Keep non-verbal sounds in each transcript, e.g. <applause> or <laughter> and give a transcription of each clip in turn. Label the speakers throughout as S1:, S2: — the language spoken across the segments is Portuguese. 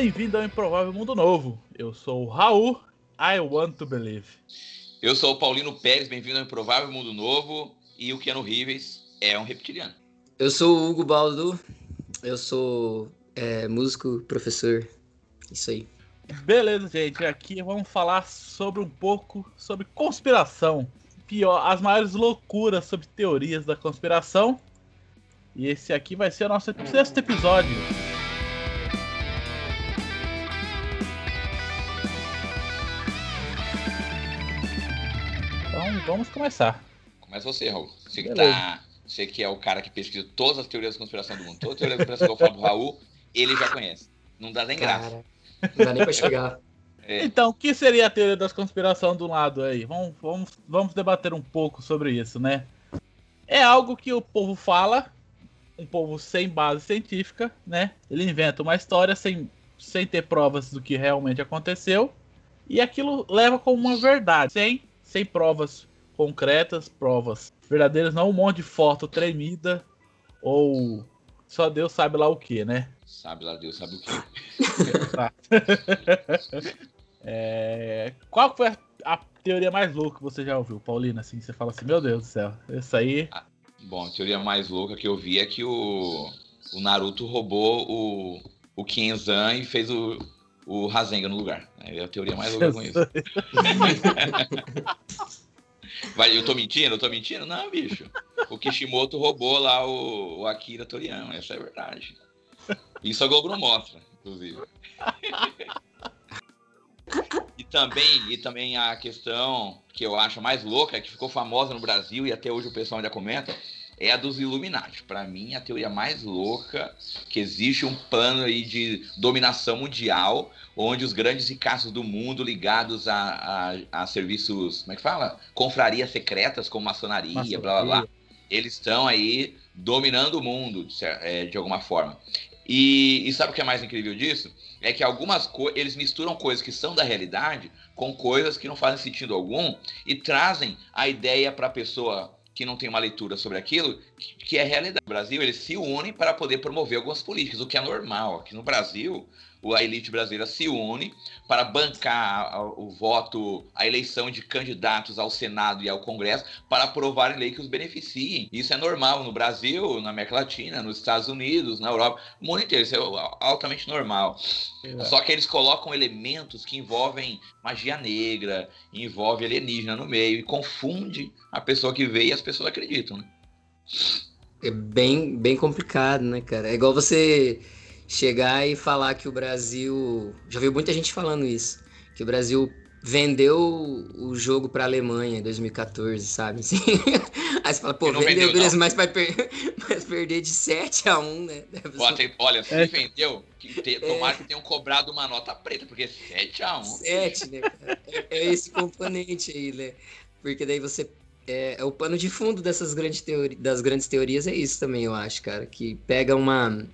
S1: Bem-vindo ao Improvável Mundo Novo. Eu sou o Raul, I want to believe.
S2: Eu sou o Paulino Pérez, bem-vindo ao Improvável Mundo Novo. E o Keanu Reeves é um reptiliano.
S3: Eu sou o Hugo Baldo, eu sou é, músico, professor, isso aí.
S1: Beleza, gente. Aqui vamos falar sobre um pouco sobre conspiração. Pior, as maiores loucuras sobre teorias da conspiração. E esse aqui vai ser o nosso sexto episódio. Vamos começar.
S2: Começa você, Raul. Você que, tá, você que é o cara que pesquisa todas as teorias da conspiração do mundo, toda a teoria da conspiração que eu falo do Raul, ele já conhece. Não dá nem graça.
S3: Cara, não dá nem pra chegar.
S1: É. Então, o que seria a teoria das conspiração do lado aí? Vamos, vamos, vamos debater um pouco sobre isso, né? É algo que o povo fala, um povo sem base científica, né? Ele inventa uma história sem, sem ter provas do que realmente aconteceu, e aquilo leva como uma verdade, sem, sem provas concretas, provas verdadeiras, não um monte de foto tremida ou só Deus sabe lá o que, né?
S2: Sabe lá Deus sabe o que. <laughs>
S1: é, qual foi a, a, teoria mais louca que você já ouviu, Paulina? Assim, você fala assim, meu Deus do céu, isso aí.
S2: Ah, bom, a teoria mais louca que eu vi é que o, o Naruto roubou o, o Kenzan e fez o, o Rasengan no lugar. É a teoria mais louca com isso. <laughs> <laughs> Vai, eu tô mentindo? Eu tô mentindo? Não, bicho. O Kishimoto roubou lá o, o Akira Toriyama, essa é a verdade. Isso a Globo não mostra, inclusive. E também, e também a questão que eu acho mais louca, que ficou famosa no Brasil e até hoje o pessoal ainda comenta, é a dos Illuminati. Para mim, a teoria mais louca que existe um plano aí de dominação mundial, onde os grandes ricaços do mundo ligados a, a, a serviços, como é que fala? Confrarias secretas, como maçonaria, maçonaria. blá blá blá. Eles estão aí dominando o mundo, de, é, de alguma forma. E, e, sabe o que é mais incrível disso? É que algumas coisas, eles misturam coisas que são da realidade com coisas que não fazem sentido algum e trazem a ideia para a pessoa que não tem uma leitura sobre aquilo, que, que é realidade. No Brasil, eles se unem para poder promover algumas políticas, o que é normal. Aqui no Brasil, a elite brasileira se une para bancar o voto, a eleição de candidatos ao Senado e ao Congresso para aprovar lei que os beneficiem. Isso é normal no Brasil, na América Latina, nos Estados Unidos, na Europa, o mundo inteiro. Isso é altamente normal. É. Só que eles colocam elementos que envolvem magia negra, envolve alienígena no meio e confunde a pessoa que vê e as pessoas acreditam. Né?
S3: É bem, bem complicado, né, cara? É igual você chegar e falar que o Brasil. Já vi muita gente falando isso. Que o Brasil vendeu o jogo para a Alemanha em 2014, sabe? <laughs> Assim. Aí você fala, pô, vendeu, vendeu beleza, mas vai, per... <laughs> mas perder de 7 a 1, né?
S2: Olha, se é. vendeu, que te... tomara é. que tenham cobrado uma nota preta, porque 7 a 1.
S3: 7, né? É, é esse componente aí, né? Porque daí você é, é, o pano de fundo dessas grandes teori das grandes teorias é isso também, eu acho, cara, que pega uma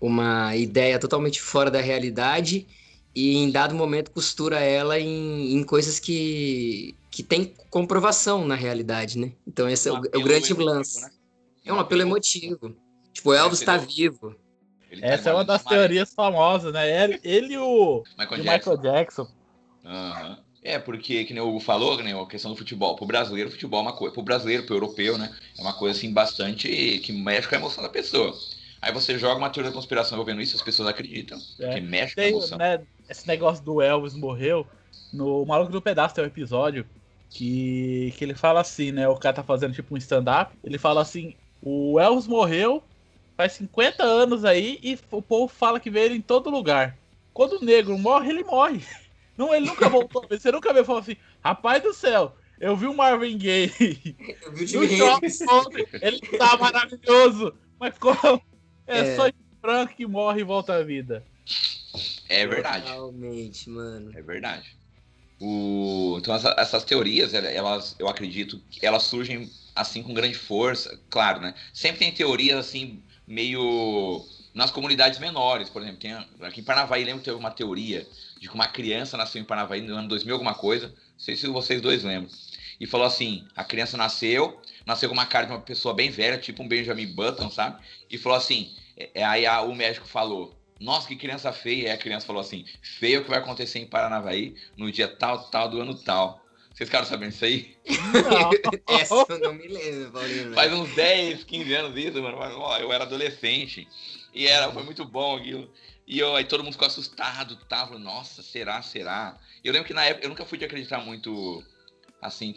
S3: uma ideia totalmente fora da realidade e em dado momento costura ela em, em coisas que, que tem comprovação na realidade, né? Então esse um é, o, é o, grande lance. Né? É um apelo emotivo. Tipo, o Elvis está vivo.
S1: Tá Essa é uma das teorias famosas, né? Ele, ele e o Michael, Jackson. Michael Jackson.
S2: Uhum. É, porque, que nem o Hugo falou, né, a questão do futebol. Pro brasileiro, o futebol é uma coisa. Pro brasileiro, pro europeu, né? É uma coisa assim bastante. que mexe com a emoção da pessoa. Aí você joga uma teoria da conspiração envolvendo isso, as pessoas acreditam. É. Que mexe tem, com a emoção. Né,
S1: esse negócio do Elvis morreu. No Maluco do Pedaço tem um episódio que, que ele fala assim, né? O cara tá fazendo tipo um stand-up. Ele fala assim: o Elvis morreu faz 50 anos aí e o povo fala que vê ele em todo lugar. Quando o negro morre, ele morre. <laughs> Não, ele nunca voltou. Você nunca viu falar assim: rapaz do céu, eu vi o Marvin Gaye. Eu vi o <laughs> Jimmy Ele tá maravilhoso. Mas como é, é. só branco que morre e volta à vida.
S2: É verdade.
S3: Realmente, mano.
S2: É verdade. O... Então essa, essas teorias, elas, eu acredito, elas surgem assim com grande força, claro, né? Sempre tem teorias assim meio nas comunidades menores, por exemplo, tem aqui em Paranavaí lembro que teve uma teoria de que uma criança nasceu em Paranavaí no ano 2000 alguma coisa, não sei se vocês dois lembram. E falou assim, a criança nasceu, nasceu com uma cara de uma pessoa bem velha, tipo um Benjamin Button, sabe? E falou assim, é, aí a, o médico falou, Nossa, que criança feia. E a criança falou assim: feio é o que vai acontecer em Paranavaí no dia tal, tal do ano tal. Vocês ficaram sabendo isso aí?
S3: Não. <laughs> Essa eu não me lembro, Paulinho.
S2: Faz uns 10, 15 anos isso, mano. Eu era adolescente. E era, foi muito bom aquilo. E eu, aí todo mundo ficou assustado, tava, nossa, será, será? Eu lembro que na época eu nunca fui de acreditar muito, assim,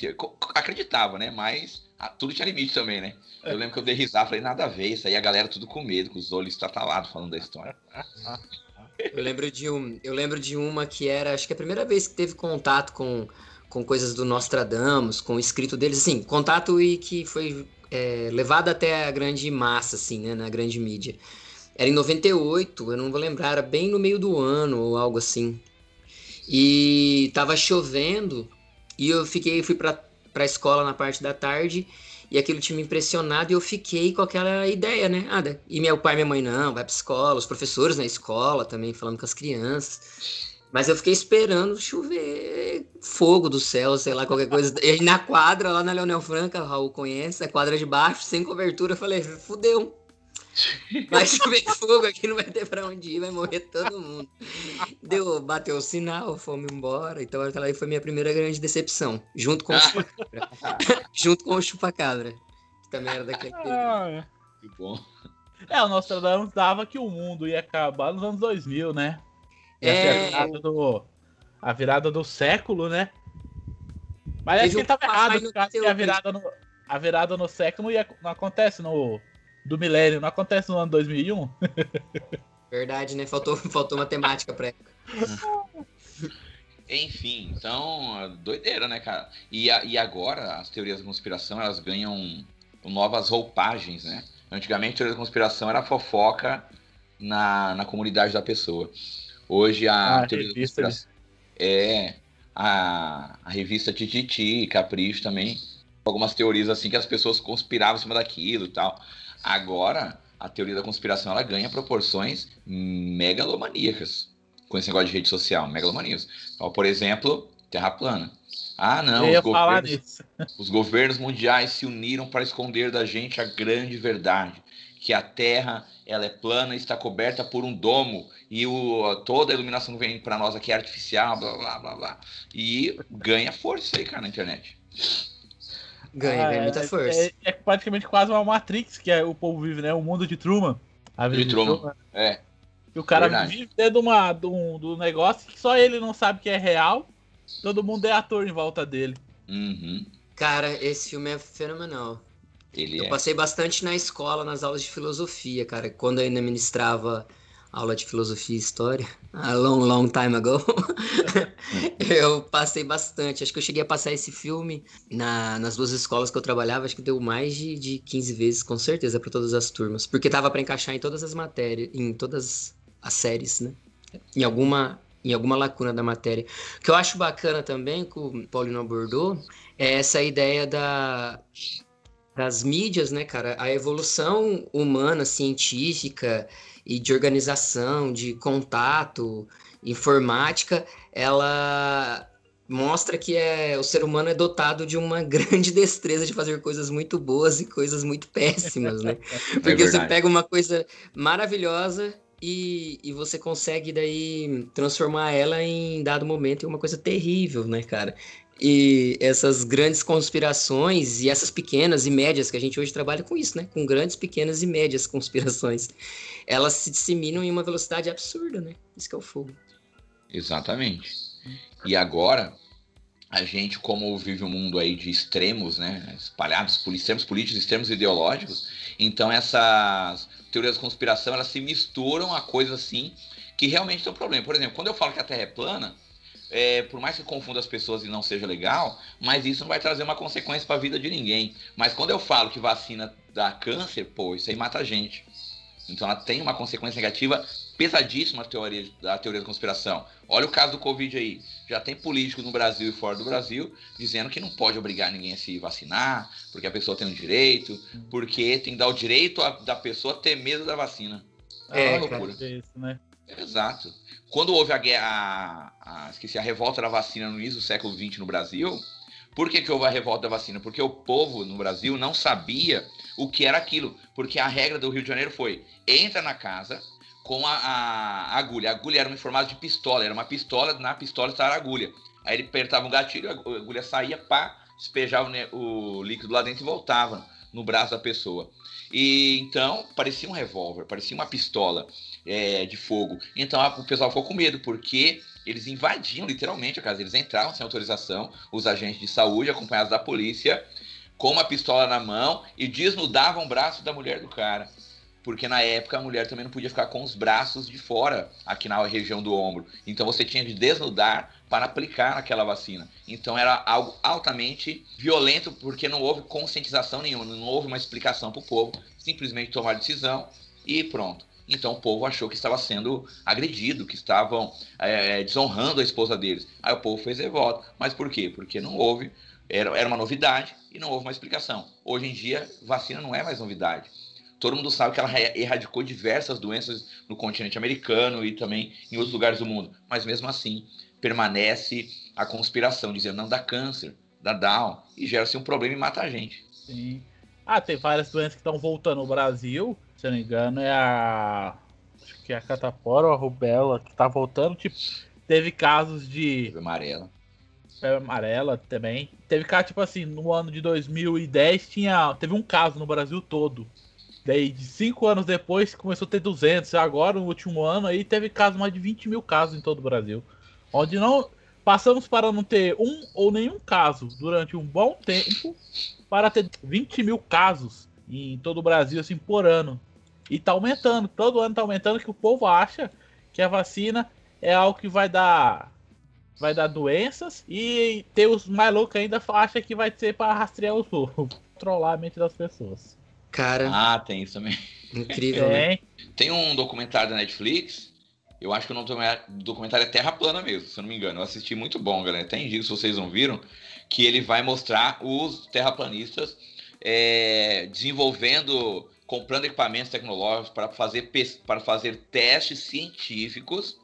S2: acreditava, né? Mas ah, tudo tinha limite também, né? Eu lembro que eu dei risada, falei, nada a ver, isso aí a galera tudo com medo, com os olhos estatalados falando da história. <laughs>
S3: Eu lembro de um, eu lembro de uma que era, acho que a primeira vez que teve contato com, com coisas do Nostradamus, com o escrito deles, assim, contato e que foi é, levado até a grande massa, assim, né, na grande mídia. Era em 98, eu não vou lembrar, era bem no meio do ano ou algo assim. E tava chovendo e eu fiquei, fui pra, pra escola na parte da tarde e aquilo tinha me impressionado e eu fiquei com aquela ideia, né? Ah, e meu pai e minha mãe, não, vai pra escola, os professores na escola também, falando com as crianças. Mas eu fiquei esperando chover fogo do céu, sei lá, qualquer coisa. E na quadra, lá na Leonel Franca, o Raul conhece, a quadra de baixo, sem cobertura, eu falei, fudeu. <laughs> Vai chover fogo aqui, não vai ter pra onde ir, vai morrer todo mundo. Deu, bateu o sinal, fomos embora. Então aquela aí foi minha primeira grande decepção. Junto com o chupacabra. <laughs> junto com o chupacabra. Que também era daquele
S1: ah, Que bom. É, o Nostradamus dava que o mundo ia acabar nos anos 2000, né? é... a, virada do, a virada do século, né? Mas acho que ele tava errado, porque a virada no, a virada no século não, ia, não acontece no, do milênio não acontece no ano 2001?
S3: Verdade, né? Faltou, <laughs> faltou matemática pra época.
S2: Enfim, então, doideira, né, cara? E, a, e agora as teorias da conspiração elas ganham novas roupagens, né? Antigamente a teoria da conspiração era fofoca na, na comunidade da pessoa. Hoje a ah, teoria da conspiração é a, a revista Tititi, Capricho também. Algumas teorias assim que as pessoas conspiravam em cima daquilo e tal. Agora, a teoria da conspiração ela ganha proporções megalomaníacas com esse negócio de rede social, megalomaníacas. Então, por exemplo, Terra plana. Ah, não, os governos, <laughs> os governos mundiais se uniram para esconder da gente a grande verdade, que a Terra ela é plana, está coberta por um domo e o, toda a iluminação que vem para nós aqui é artificial, blá blá blá blá. E ganha força aí, cara, na internet.
S3: Ganha, ah, ganha muita
S1: é,
S3: força.
S1: É, é, praticamente quase uma Matrix que é, o povo vive, né? O mundo de Truman.
S2: A vida de, Truman. Truman. É.
S1: E o cara Verdade. vive dentro de uma, do, do negócio que só ele não sabe que é real. Todo mundo é ator em volta dele.
S2: Uhum.
S3: Cara, esse filme é fenomenal. Ele eu é. passei bastante na escola, nas aulas de filosofia, cara. Quando eu ainda ministrava aula de filosofia e história, a long, long time ago, <laughs> <laughs> eu passei bastante. Acho que eu cheguei a passar esse filme na, nas duas escolas que eu trabalhava, acho que deu mais de, de 15 vezes, com certeza, para todas as turmas. Porque tava para encaixar em todas as matérias, em todas as séries, né? Em alguma, em alguma lacuna da matéria. O que eu acho bacana também, que o Paulino abordou, é essa ideia da, das mídias, né, cara? A evolução humana, científica e de organização, de contato, informática, ela mostra que é, o ser humano é dotado de uma <laughs> grande destreza de fazer coisas muito boas e coisas muito péssimas, né? <laughs> É Porque é você pega uma coisa maravilhosa e, e você consegue daí transformar ela em dado momento em uma coisa terrível, né, cara? E essas grandes conspirações e essas pequenas e médias, que a gente hoje trabalha com isso, né? Com grandes, pequenas e médias conspirações. Elas se disseminam em uma velocidade absurda, né? Isso que é o fogo.
S2: Exatamente. E agora, a gente, como vive um mundo aí de extremos, né? Espalhados por extremos políticos, extremos ideológicos, então essas teorias da conspiração, elas se misturam a coisas assim que realmente são problema. Por exemplo, quando eu falo que a Terra é plana, é, por mais que confunda as pessoas e não seja legal, mas isso não vai trazer uma consequência para a vida de ninguém. Mas quando eu falo que vacina dá câncer, pô, isso aí mata a gente. Então ela tem uma consequência negativa pesadíssima a teoria, da teoria da conspiração. Olha o caso do Covid aí. Já tem políticos no Brasil e fora do Brasil dizendo que não pode obrigar ninguém a se vacinar, porque a pessoa tem um direito, porque tem que dar o direito a, da pessoa ter medo da vacina.
S3: É, é loucura.
S1: É isso, né?
S2: Exato. Quando houve a guerra, a, a, esqueci, a revolta da vacina no início do século XX no Brasil, por que, que houve a revolta da vacina? Porque o povo no Brasil não sabia o que era aquilo. Porque a regra do Rio de Janeiro foi: entra na casa, com a, a, agulha. A agulha era em formato de pistola, era uma pistola, na pistola estava a agulha. Aí ele apertava um gatilho, a agulha saía, pá, despejava o líquido lá dentro e voltava no braço da pessoa. E então parecia um revólver, parecia uma pistola é, de fogo. Então a, o pessoal ficou com medo, porque eles invadiam literalmente a casa, eles entravam sem autorização, os agentes de saúde, acompanhados da polícia, com uma pistola na mão e desnudavam o braço da mulher do cara porque na época a mulher também não podia ficar com os braços de fora, aqui na região do ombro. Então você tinha de desnudar para aplicar aquela vacina. Então era algo altamente violento, porque não houve conscientização nenhuma, não houve uma explicação para o povo, simplesmente tomar decisão e pronto. Então o povo achou que estava sendo agredido, que estavam é, desonrando a esposa deles. Aí o povo fez revolta. Mas por quê? Porque não houve, era, era uma novidade e não houve uma explicação. Hoje em dia, vacina não é mais novidade todo mundo sabe que ela erradicou diversas doenças no continente americano e também em outros lugares do mundo. Mas mesmo assim, permanece a conspiração, dizendo não dá câncer, dá Down, e gera-se um problema e mata a gente.
S1: Sim. Ah, tem várias doenças que estão voltando no Brasil. Se eu não me engano, é a. Acho que é a catapora ou a rubela que está voltando. Tipo, teve casos de.
S2: Febre amarela.
S1: Febre amarela também. Teve caso, tipo assim, no ano de 2010 tinha. Teve um caso no Brasil todo Daí, de cinco anos depois, começou a ter 200. Agora, no último ano, aí teve casos, mais de 20 mil casos em todo o Brasil. Onde não passamos para não ter um ou nenhum caso durante um bom tempo para ter 20 mil casos em todo o Brasil, assim, por ano. E tá aumentando, todo ano tá aumentando, que o povo acha que a vacina é algo que vai dar vai dar doenças e tem os mais loucos ainda acha que vai ser para rastrear os povos, controlar a mente das pessoas.
S3: Cara.
S2: Ah, tem isso também.
S3: Incrível, né?
S2: Tem um documentário da Netflix. Eu acho que o nome do documentário é Terra Plana mesmo, se eu não me engano. Eu assisti muito bom, galera. Até indico se vocês não viram. Que ele vai mostrar os terraplanistas é, desenvolvendo, comprando equipamentos tecnológicos para fazer, para fazer testes científicos,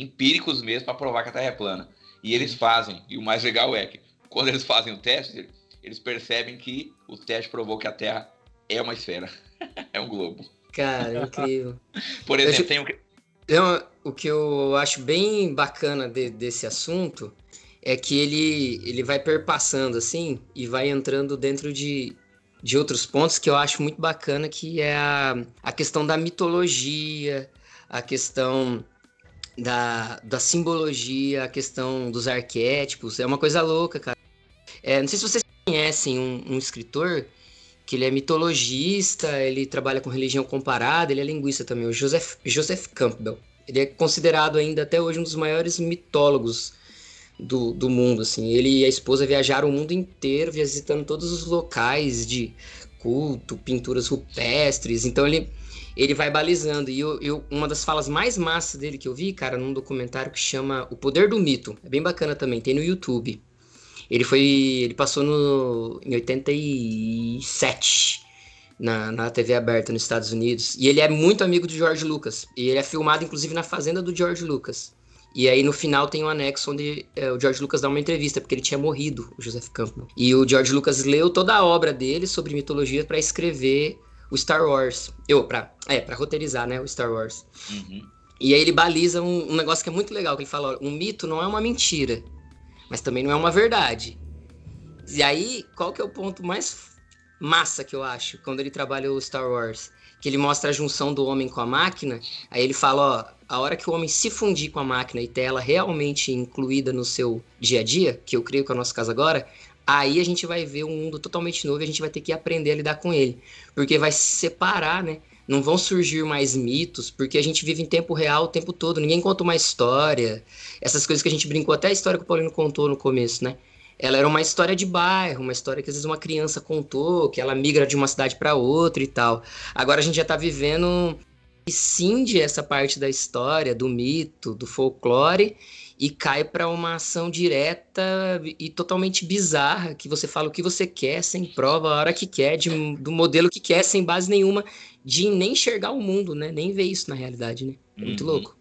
S2: empíricos mesmo, para provar que a Terra é plana. E eles fazem. E o mais legal é que quando eles fazem o teste, eles percebem que o teste provou que a Terra é uma esfera. <laughs> é um globo.
S3: Cara, incrível. <laughs>
S2: Por exemplo, tem um...
S3: Então, o que eu acho bem bacana de, desse assunto é que ele, ele vai perpassando assim e vai entrando dentro de, de outros pontos que eu acho muito bacana, que é a, a questão da mitologia, a questão da, da simbologia, a questão dos arquétipos. É uma coisa louca, cara. É, não sei se vocês conhecem um, um escritor que ele é mitologista, ele trabalha com religião comparada, ele é linguista também, o Joseph, Joseph Campbell. Ele é considerado ainda até hoje um dos maiores mitólogos do, do mundo, assim. Ele e a esposa viajaram o mundo inteiro, visitando todos os locais de culto, pinturas rupestres, então ele ele vai balizando. E eu, eu, uma das falas mais massas dele que eu vi, cara, num documentário que chama O Poder do Mito. É bem bacana também, tem no YouTube. Ele foi. Ele passou no, em 87 na, na TV aberta nos Estados Unidos. E ele é muito amigo do George Lucas. E ele é filmado, inclusive, na fazenda do George Lucas. E aí no final tem um anexo onde é, o George Lucas dá uma entrevista, porque ele tinha morrido, o Joseph Campbell. E o George Lucas leu toda a obra dele sobre mitologia para escrever o Star Wars. Eu, pra, é, pra roteirizar, né, o Star Wars. Uhum. E aí ele baliza um, um, negócio que é muito legal, que ele fala, ó, um mito não é uma mentira mas também não é uma verdade. E aí, qual que é o ponto mais massa que eu acho, quando ele trabalha o Star Wars? Que ele mostra a junção do homem com a máquina, aí ele fala, ó, a hora que o homem se fundir com a máquina e ter ela realmente incluída no seu dia a dia, que eu creio que é o nosso caso agora, aí a gente vai ver um mundo totalmente novo e a gente vai ter que aprender a lidar com ele. Porque vai se separar, né? não vão surgir mais mitos, porque a gente vive em tempo real o tempo todo, ninguém conta uma história. Essas coisas que a gente brincou, até a história que o Paulino contou no começo, né? Ela era uma história de bairro, uma história que às vezes uma criança contou, que ela migra de uma cidade para outra e tal. Agora a gente já tá vivendo e cinde essa parte da história, do mito, do folclore e cai para uma ação direta e totalmente bizarra, que você fala o que você quer, sem prova, a hora que quer, de, do modelo que quer, sem base nenhuma, de nem enxergar o mundo, né? Nem ver isso na realidade, né? É muito uhum. louco.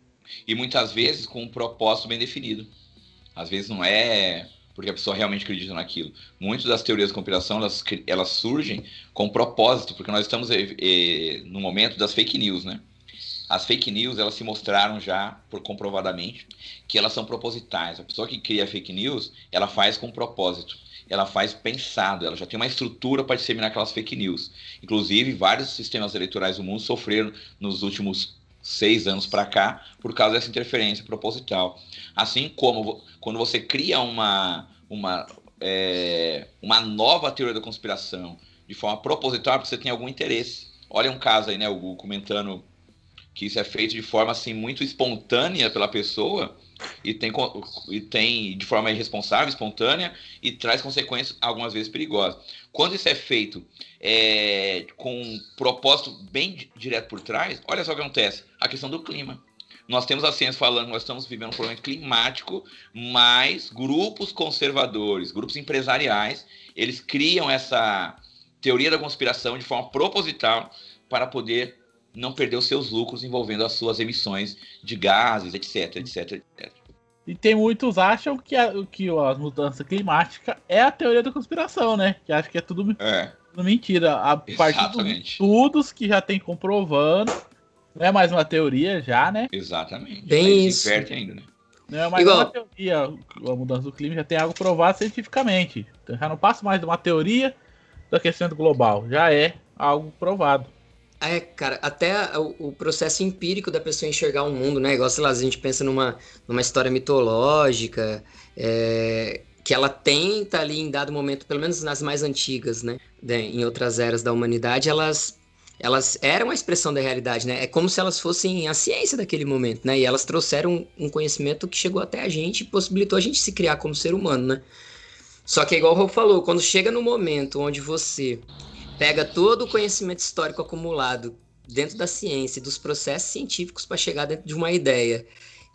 S2: E muitas vezes com um propósito bem definido. Às vezes não é porque a pessoa realmente acredita naquilo. Muitas das teorias de conspiração, elas, elas surgem com propósito, porque nós estamos eh, eh, no momento das fake news, né? As fake news, elas se mostraram já, por comprovadamente, que elas são propositais. A pessoa que cria fake news, ela faz com propósito. Ela faz pensado, ela já tem uma estrutura para disseminar aquelas fake news. Inclusive, vários sistemas eleitorais do mundo sofreram nos últimos seis anos para cá por causa dessa interferência proposital. Assim como quando você cria uma, uma, é, uma nova teoria da conspiração de forma proposital, porque você tem algum interesse. Olha um caso aí, né, o comentando que isso é feito de forma assim muito espontânea pela pessoa e tem, e tem de forma irresponsável, espontânea e traz consequências algumas vezes perigosas. Quando isso é feito é, com um propósito bem direto por trás, olha só o que acontece: a questão do clima. Nós temos a ciência falando que nós estamos vivendo um problema climático, mas grupos conservadores, grupos empresariais, eles criam essa teoria da conspiração de forma proposital para poder não perder os seus lucros envolvendo as suas emissões de gases, etc, etc, etc.
S1: E tem muitos acham que a, que a mudança climática é a teoria da conspiração, né? Que acha que é tudo, é. tudo mentira. A partir dos estudos que já tem comprovando, não é mais uma teoria já, né?
S2: Exatamente.
S3: Bem isso.
S2: ainda, né?
S1: Não é mais Igual... uma teoria. A mudança do clima já tem algo provado cientificamente. Então já não passa mais de uma teoria do aquecimento global. Já é algo provado.
S3: É, cara, até o, o, processo empírico da pessoa enxergar o mundo, né? Igual, sei lá, a gente pensa numa, numa história mitológica, é, que ela tenta ali em dado momento, pelo menos nas mais antigas, né? em outras eras da humanidade, elas, elas eram a expressão da realidade, né? É como se elas fossem a ciência daquele momento, né? E elas trouxeram um conhecimento que chegou até a gente e possibilitou a gente se criar como ser humano, né? Só que, igual o Rob falou, quando chega no momento onde você pega todo o conhecimento histórico acumulado dentro da ciência dos processos científicos para chegar dentro de uma ideia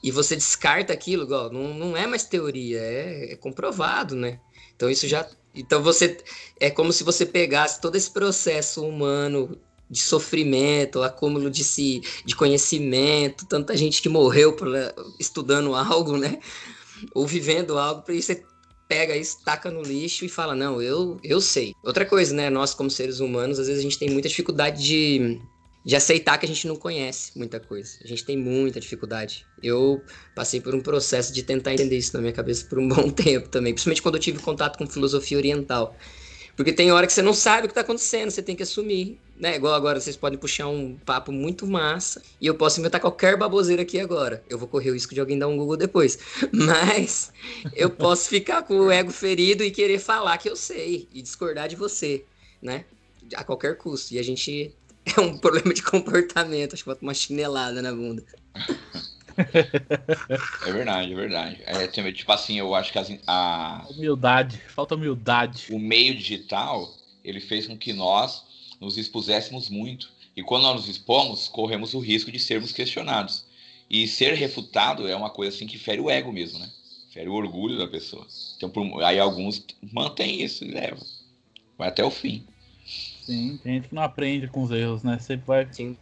S3: e você descarta aquilo, não, não é mais teoria, é, é, comprovado, né? Então isso já. Então você. É como se você pegasse todo esse processo humano de sofrimento, acúmulo de, si, de conhecimento, tanta gente que morreu pra, estudando algo, né? Ou vivendo algo, para você pega isso, taca no lixo e fala, não, eu, eu sei. Outra coisa, né? Nós, como seres humanos, às vezes a gente tem muita dificuldade de, de aceitar que a gente não conhece muita coisa. A gente tem muita dificuldade. Eu passei por um processo de tentar entender isso na minha cabeça por um <laughs> bom tempo também, principalmente quando eu tive contato com filosofia oriental. Porque tem hora que você não sabe o que está acontecendo, você tem que assumir. Né? Igual agora, vocês podem puxar um papo muito massa e eu posso inventar qualquer baboseira aqui agora. Eu vou correr o risco de alguém dar um Google depois. <laughs> Mas eu posso ficar com o ego ferido e querer falar que eu sei e discordar de você, né? A qualquer custo. E a gente <laughs> é um problema de comportamento. Acho que vai uma chinelada na bunda.
S2: É verdade, é verdade. É, tipo assim, eu acho que as, a.
S1: Humildade, falta humildade.
S2: O meio digital, ele fez com que nós nos expuséssemos muito. E quando nós nos expomos, corremos o risco de sermos questionados. E ser refutado é uma coisa assim que fere o ego mesmo, né? Fere o orgulho da pessoa. Então, por, aí alguns mantêm isso e levam. Vai até o fim.
S1: Sim, tem gente que não aprende com os erros, né? Sempre vai.
S3: Sim.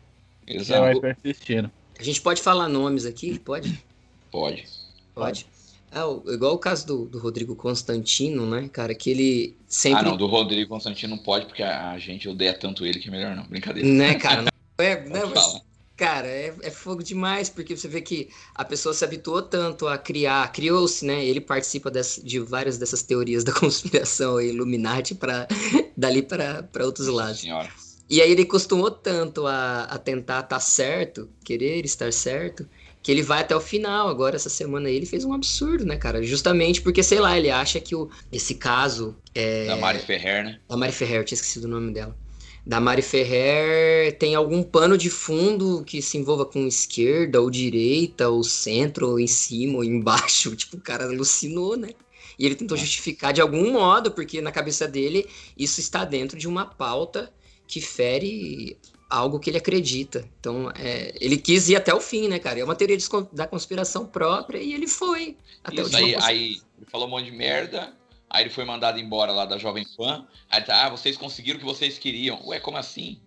S1: Exato. Vai persistindo.
S3: A gente pode falar nomes aqui? Pode?
S2: Pode.
S3: Pode. Ah, igual o caso do, do, Rodrigo Constantino, né, cara, que ele sempre...
S2: Ah, não, do Rodrigo Constantino não pode, porque a, a gente odeia tanto ele que é melhor não, brincadeira.
S3: Né, cara, não é... Não, <laughs> mas, cara, é, é, fogo demais, porque você vê que a pessoa se habituou tanto a criar, criou-se, né, ele participa dessa, de várias dessas teorias <laughs> da conspiração Illuminati para dali para outros lados. Senhora. E aí ele costumou tanto a, a tentar estar tá certo, querer estar certo, que ele vai até o final. Agora, essa semana aí, ele fez um absurdo, né, cara? Justamente porque, sei lá, ele acha que o, esse caso. É...
S2: Da Mari Ferrer, né?
S3: Da Mari Ferrer, eu tinha esquecido o nome dela. Da Mari Ferrer tem algum pano de fundo que se envolva com esquerda ou direita, ou centro, ou em cima, ou embaixo. <laughs> Tipo, o cara alucinou, né? E ele tentou justificar de algum modo, porque na cabeça dele isso está dentro de uma pauta que fere algo que ele acredita. Então, é, ele quis ir até o fim, né, cara? É uma teoria da conspiração própria e ele foi
S2: até Isso, o fim. Aí, aí ele falou um monte de merda, aí ele foi mandado embora lá da Jovem Pan. Aí tá, ah, vocês conseguiram o que vocês queriam. Ué, como assim?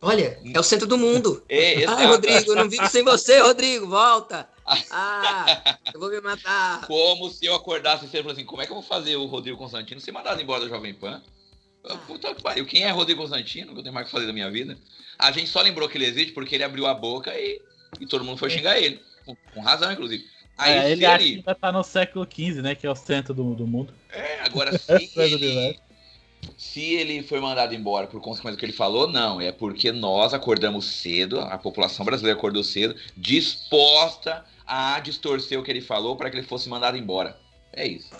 S3: Olha, é o centro do mundo.
S2: É, <laughs>
S3: Ai, Rodrigo, eu não vivo sem você, Rodrigo, volta. <laughs> Ah, eu vou me matar.
S2: Como se eu acordasse e você assim, como é que eu vou fazer o Rodrigo Constantino ser mandado embora da Jovem Pan? Ah. Puta que pariu. Quem é Rodrigo Constantino? Que eu tenho mais que fazer da minha vida. A gente só lembrou que ele existe porque ele abriu a boca e E todo mundo foi xingar ele. Com, com razão, inclusive.
S1: Aí é, ele, ele ainda tá no século XV, né? Que é o centro do, do mundo.
S2: É, agora <laughs> se ele, se ele foi mandado embora por consequência do que ele falou, não. É porque nós acordamos cedo, a população brasileira acordou cedo, disposta a distorcer o que ele falou para que ele fosse mandado embora. É isso.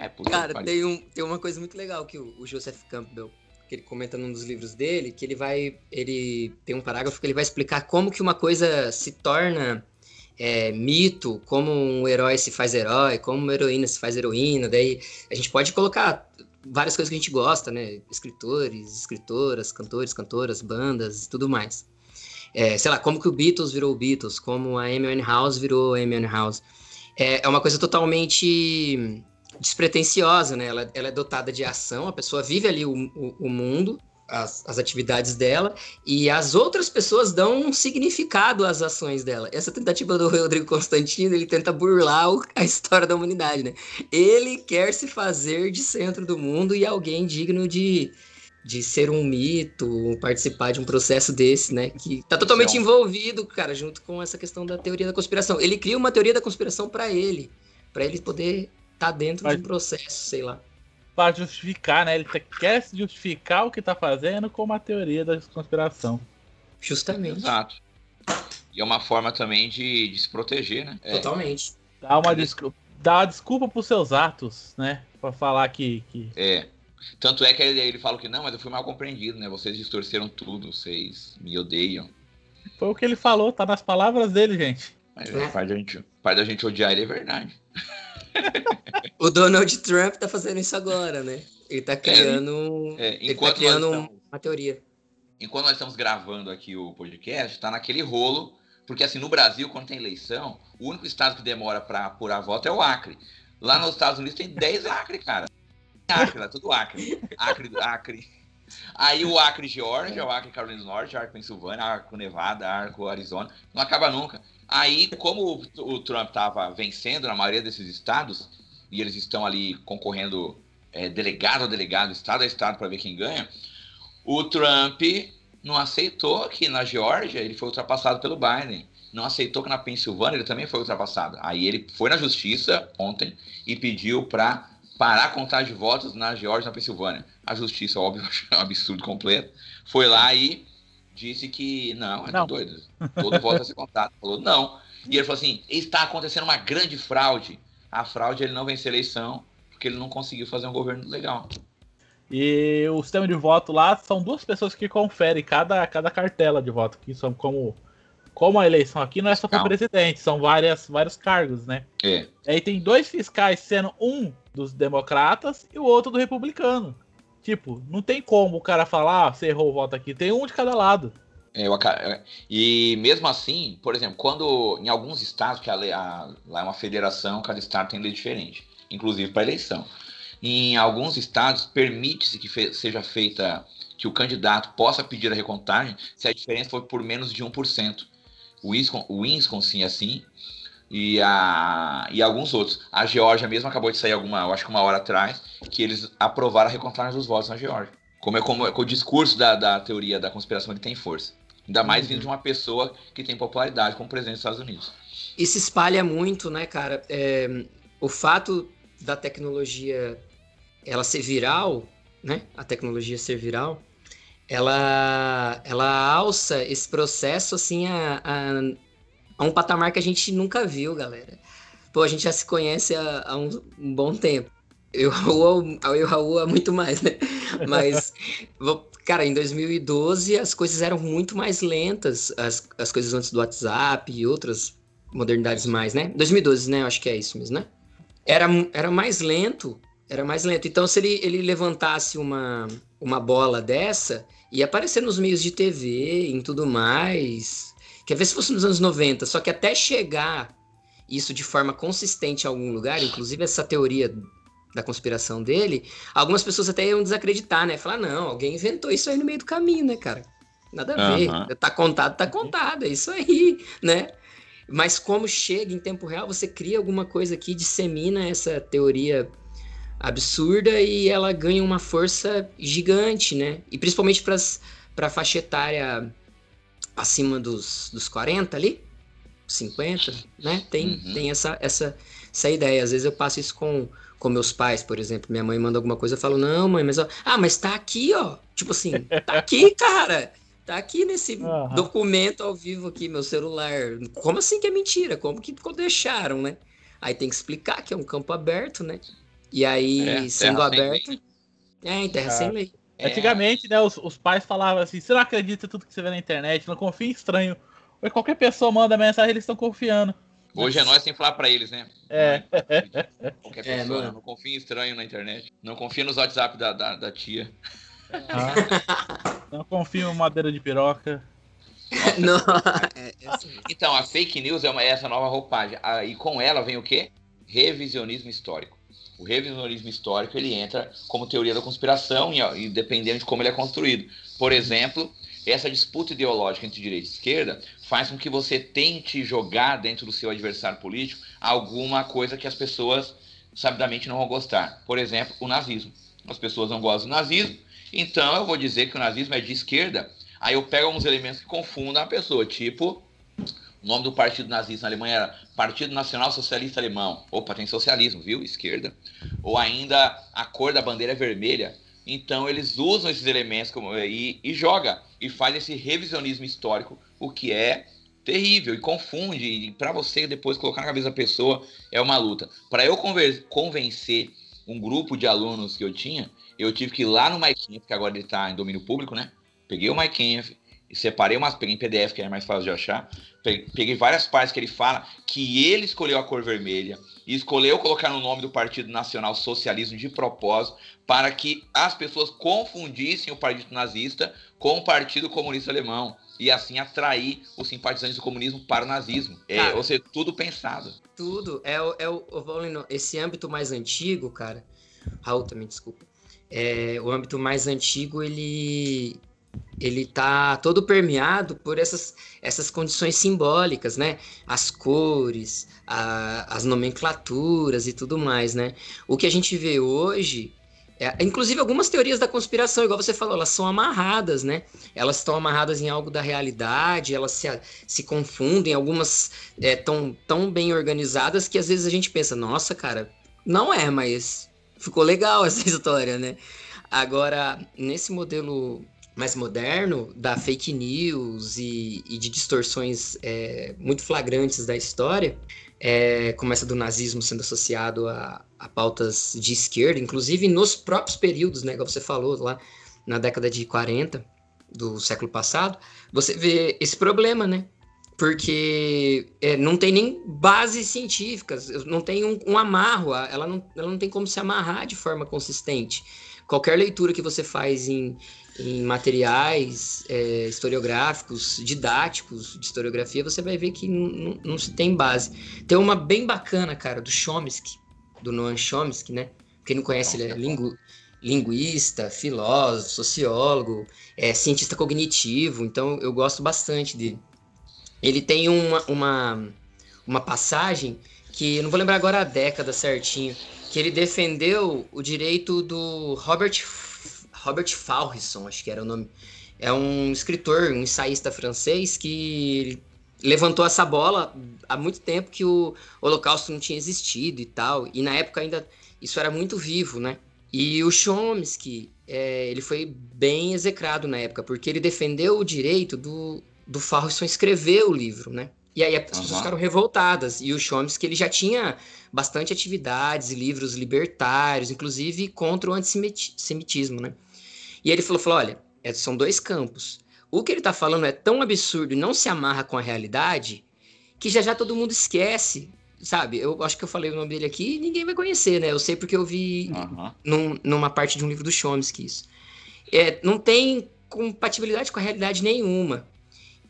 S3: É Cara, tem, um, tem uma coisa muito legal que o, o Joseph Campbell que ele comenta num dos livros dele, que ele vai. Ele tem um parágrafo que ele vai explicar como que uma coisa se torna é, mito, como um herói se faz herói, como uma heroína se faz heroína. Daí a gente pode colocar várias coisas que a gente gosta, né? Escritores, escritoras, cantores, cantoras, bandas e tudo mais. É, sei lá, como que o Beatles virou o Beatles, como a Amy House virou a Amy House. É, é uma coisa totalmente despretensiosa, né? Ela, ela, é dotada de ação, a pessoa vive ali o, o, o mundo, as, as, atividades dela, e as outras pessoas dão um significado às ações dela. Essa tentativa do Rodrigo Constantino, ele tenta burlar o, a história da humanidade, né? Ele quer se fazer de centro do mundo e alguém digno de, de ser um mito, participar de um processo desse, né? Que tá totalmente envolvido, cara, junto com essa questão da teoria da conspiração. Ele cria uma teoria da conspiração para ele, para ele poder tá dentro Mas... de um processo, sei lá
S1: para justificar, né? Ele quer se justificar o que tá fazendo com uma teoria da conspiração.
S3: Justamente.
S2: Exato. E é uma forma também de, de se proteger, né?
S3: É. Totalmente.
S1: Dá uma desculpa, dá uma desculpa pros seus atos, né? Pra falar que. que...
S2: É. Tanto é que ele, ele fala que não, mas eu fui mal compreendido, né? Vocês distorceram tudo, vocês me odeiam.
S1: Foi o que ele falou, tá nas palavras dele, gente.
S2: Mas é. gente, parte da gente odiar ele é verdade <laughs> <laughs>
S3: o Donald Trump tá fazendo isso agora, né? Ele tá criando, é, é, ele tá criando estamos, uma teoria.
S2: Enquanto nós estamos gravando aqui o podcast, tá naquele rolo, porque assim, no Brasil, quando tem eleição, o único estado que demora para apurar voto é o Acre. Lá nos Estados Unidos tem 10 Acre, cara. Acre, lá, tudo Acre. Acre, Acre. Aí o Acre Georgia, o Acre Carolina do Norte, o Acre Pensilvânia, Acre Nevada, Acre Arizona, não acaba nunca. Aí, como o, Trump estava vencendo na maioria desses estados, e eles estão ali concorrendo é, delegado a delegado, estado a estado, para ver quem ganha, o Trump não aceitou que na Geórgia ele foi ultrapassado pelo Biden. Não aceitou que na Pensilvânia ele também foi ultrapassado. Aí ele foi na justiça ontem e pediu para parar a contagem de votos na Geórgia e na Pensilvânia. A justiça, óbvio, <laughs> um absurdo completo, foi lá e disse que não, é não. doido. Todo voto a ser contado. Falou não. E ele falou assim: está acontecendo uma grande fraude. A fraude ele não venceu a eleição porque ele não conseguiu fazer um governo legal.
S1: E o sistema de voto lá são duas pessoas que conferem cada, cada cartela de voto, que são como como a eleição aqui não é só para presidente, são várias, vários cargos, né?
S2: É.
S1: Aí tem dois fiscais sendo um dos democratas e o outro do republicano. Tipo, não tem como o cara falar, ah, você errou o voto aqui. Tem um de cada lado.
S2: É, eu, é, e mesmo assim, por exemplo, quando em alguns estados, que a, a, lá é uma federação, cada estado tem lei diferente, inclusive para eleição. Em alguns estados, permite-se que fe, seja feita, que o candidato possa pedir a recontagem se a diferença for por menos de 1%. O Wisconsin, assim, e, a, e alguns outros. A Geórgia mesmo acabou de sair alguma, eu acho que uma hora atrás, que eles aprovaram a recontagem dos votos na Geórgia. Como é como, o discurso da, da teoria da conspiração ele tem força. Ainda mais vindo uhum. de uma pessoa que tem popularidade como presidente dos Estados Unidos.
S3: E se espalha muito, né, cara? É, o fato da tecnologia ela ser viral, né? A tecnologia ser viral, ela, ela alça esse processo assim a, a a um patamar que a gente nunca viu, galera. Pô, a gente já se conhece há, há um, um, bom tempo. Eu, <laughs> e o Raul há muito mais, né? Mas, <laughs> cara, em 2012 as coisas eram muito mais lentas, as, as coisas antes do WhatsApp e outras modernidades mais, né? 2012, né? Eu acho que é isso mesmo, né? Era, era mais lento, era mais lento. Então, se ele, ele levantasse uma, uma bola dessa, ia aparecer nos meios de TV, em tudo mais, Quer ver se fosse nos anos 90, só que até chegar isso de forma consistente em algum lugar, inclusive essa teoria da conspiração dele, algumas pessoas até iam desacreditar, né? Falar, não, alguém inventou isso aí no meio do caminho, né, cara? Nada a ver. Uhum. Tá contado, tá contado, é isso aí, né? Mas como chega em tempo real, você cria alguma coisa que dissemina essa teoria absurda e ela ganha uma força gigante, né? E principalmente para a faixa etária acima dos, dos 40 ali, 50, né? Tem, uhum. tem essa, essa, essa ideia. Às vezes eu passo isso com, com meus pais, por exemplo. Minha mãe manda alguma coisa, eu falo, não, mãe, mas ó, ah, mas tá aqui, ó. Tipo assim, tá aqui, <laughs> cara. Tá aqui nesse uhum. documento ao vivo aqui, meu celular. Como assim que é mentira? Como que deixaram, né? Aí tem que explicar que é um campo aberto, né? E aí, é, sendo aberto. É, em terra sem lei.
S1: Antigamente, né, os, os, pais falavam assim: você não acredita em tudo que você vê na internet, não confia em estranho. Ou qualquer pessoa manda mensagem, eles estão confiando.
S2: Hoje é nós sem falar pra eles, né?
S1: É. <laughs>
S2: Qualquer é, pessoa, é, não confia em estranho na internet. Não confia nos WhatsApp da, da, da tia.
S1: Ah, não confia em madeira de piroca. <laughs>
S3: Não,
S2: é, é então, a fake news é, uma, é essa nova roupagem. Ah, e com ela vem o quê? Revisionismo histórico. O revisionismo histórico ele entra como teoria da conspiração e, e dependendo de como ele é construído. Por exemplo, essa disputa ideológica entre direita e esquerda faz com que você tente jogar dentro do seu adversário político alguma coisa que as pessoas sabidamente não vão gostar. Por exemplo, o nazismo. As pessoas não gostam do nazismo, então eu vou dizer que o nazismo é de esquerda. Aí eu pego alguns elementos que confundam a pessoa, tipo o nome do partido nazista na Alemanha era Partido Nacional Socialista Alemão. Opa, tem socialismo, viu? Esquerda. Ou ainda a cor da bandeira é vermelha. Então eles usam esses elementos como, e, e joga e faz esse revisionismo histórico, o que é terrível e confunde. E para você depois colocar na cabeça da pessoa é uma luta. Para eu convencer um grupo de alunos que eu tinha, eu tive que ir lá no MyCamp, que agora ele está em domínio público, né? Peguei o MyCamp, e separei umas, peguei em PDF, que é mais fácil de achar. Peguei várias partes que ele fala que ele escolheu a cor vermelha e escolheu colocar no nome do Partido Nacional Socialismo de propósito para que as pessoas confundissem o Partido Nazista com o Partido Comunista Alemão e assim atrair os simpatizantes do comunismo para o nazismo. É, cara, ou seja, tudo pensado.
S3: Tudo. É, o, é o, esse âmbito mais antigo, cara. Raul também, desculpa. É, o âmbito mais antigo, ele ele tá todo permeado por essas, essas condições simbólicas, né? As cores, a, as nomenclaturas e tudo mais, né? O que a gente vê hoje, é, inclusive algumas teorias da conspiração, igual você falou, elas são amarradas, né? Elas estão amarradas em algo da realidade, elas se, se confundem, algumas é, tão bem organizadas que às vezes a gente pensa, nossa, cara, não é, mas ficou legal <laughs> essa história, né? Agora, nesse modelo mais moderno da fake news e, e de distorções é, muito flagrantes da história, é, como essa do nazismo sendo associado a, a, pautas de esquerda, inclusive nos próprios períodos, né, como você falou lá na década de 40 do século passado, você vê esse problema, né? Porque é, não tem nem bases científicas, não tem um, um amarro, ela não, ela não tem como se amarrar de forma consistente. Qualquer leitura que você faz em, em materiais é, historiográficos, didáticos de historiografia, você vai ver que não se tem base. Tem uma bem bacana, cara, do Chomsky, do Noam Chomsky, né? Quem não conhece, ele é lingu, linguista, filósofo, sociólogo, é, cientista cognitivo, então eu gosto bastante dele. Ele tem uma, uma, uma passagem que não vou lembrar agora a década certinho, que ele defendeu o direito do Robert Robert Falrisson, acho que era o nome. É um escritor, um ensaísta francês que levantou essa bola há muito tempo que o Holocausto não tinha existido e tal. E na época ainda isso era muito vivo, né? E o Chomsky, é, ele foi bem execrado na época, porque ele defendeu o direito do, do Falrisson escrever o livro, né? E aí as uhum. pessoas ficaram revoltadas. E o Chomsky ele já tinha bastante atividades, livros libertários, inclusive contra o antissemitismo, né? E ele falou, falou olha, é, são dois campos. O que ele está falando é tão absurdo e não se amarra com a realidade que já já todo mundo esquece, sabe? Eu acho que eu falei o nome dele aqui e ninguém vai conhecer, né? Eu sei porque eu vi uhum. num, numa parte de um livro do Chomsky isso. É, não tem compatibilidade com a realidade nenhuma.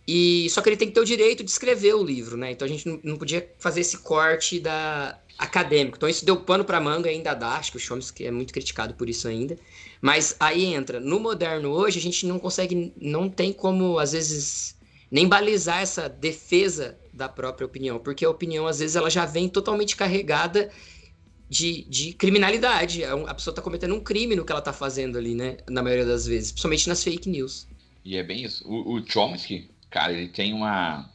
S3: E só que ele tem que ter o direito de escrever o livro, né? Então a gente não, não podia fazer esse corte da acadêmico. Então isso deu pano para manga ainda dá, acho que o Chomsky é muito criticado por isso ainda. Mas aí entra, no moderno hoje, a gente não consegue, não tem como, às vezes, nem balizar essa defesa da própria opinião, porque a opinião, às vezes, ela já vem totalmente carregada de, de criminalidade. É a pessoa está cometendo um crime no que ela está fazendo ali, né? Na maioria das vezes, principalmente nas fake news.
S2: E é bem isso. O, o Chomsky, cara, ele tem uma,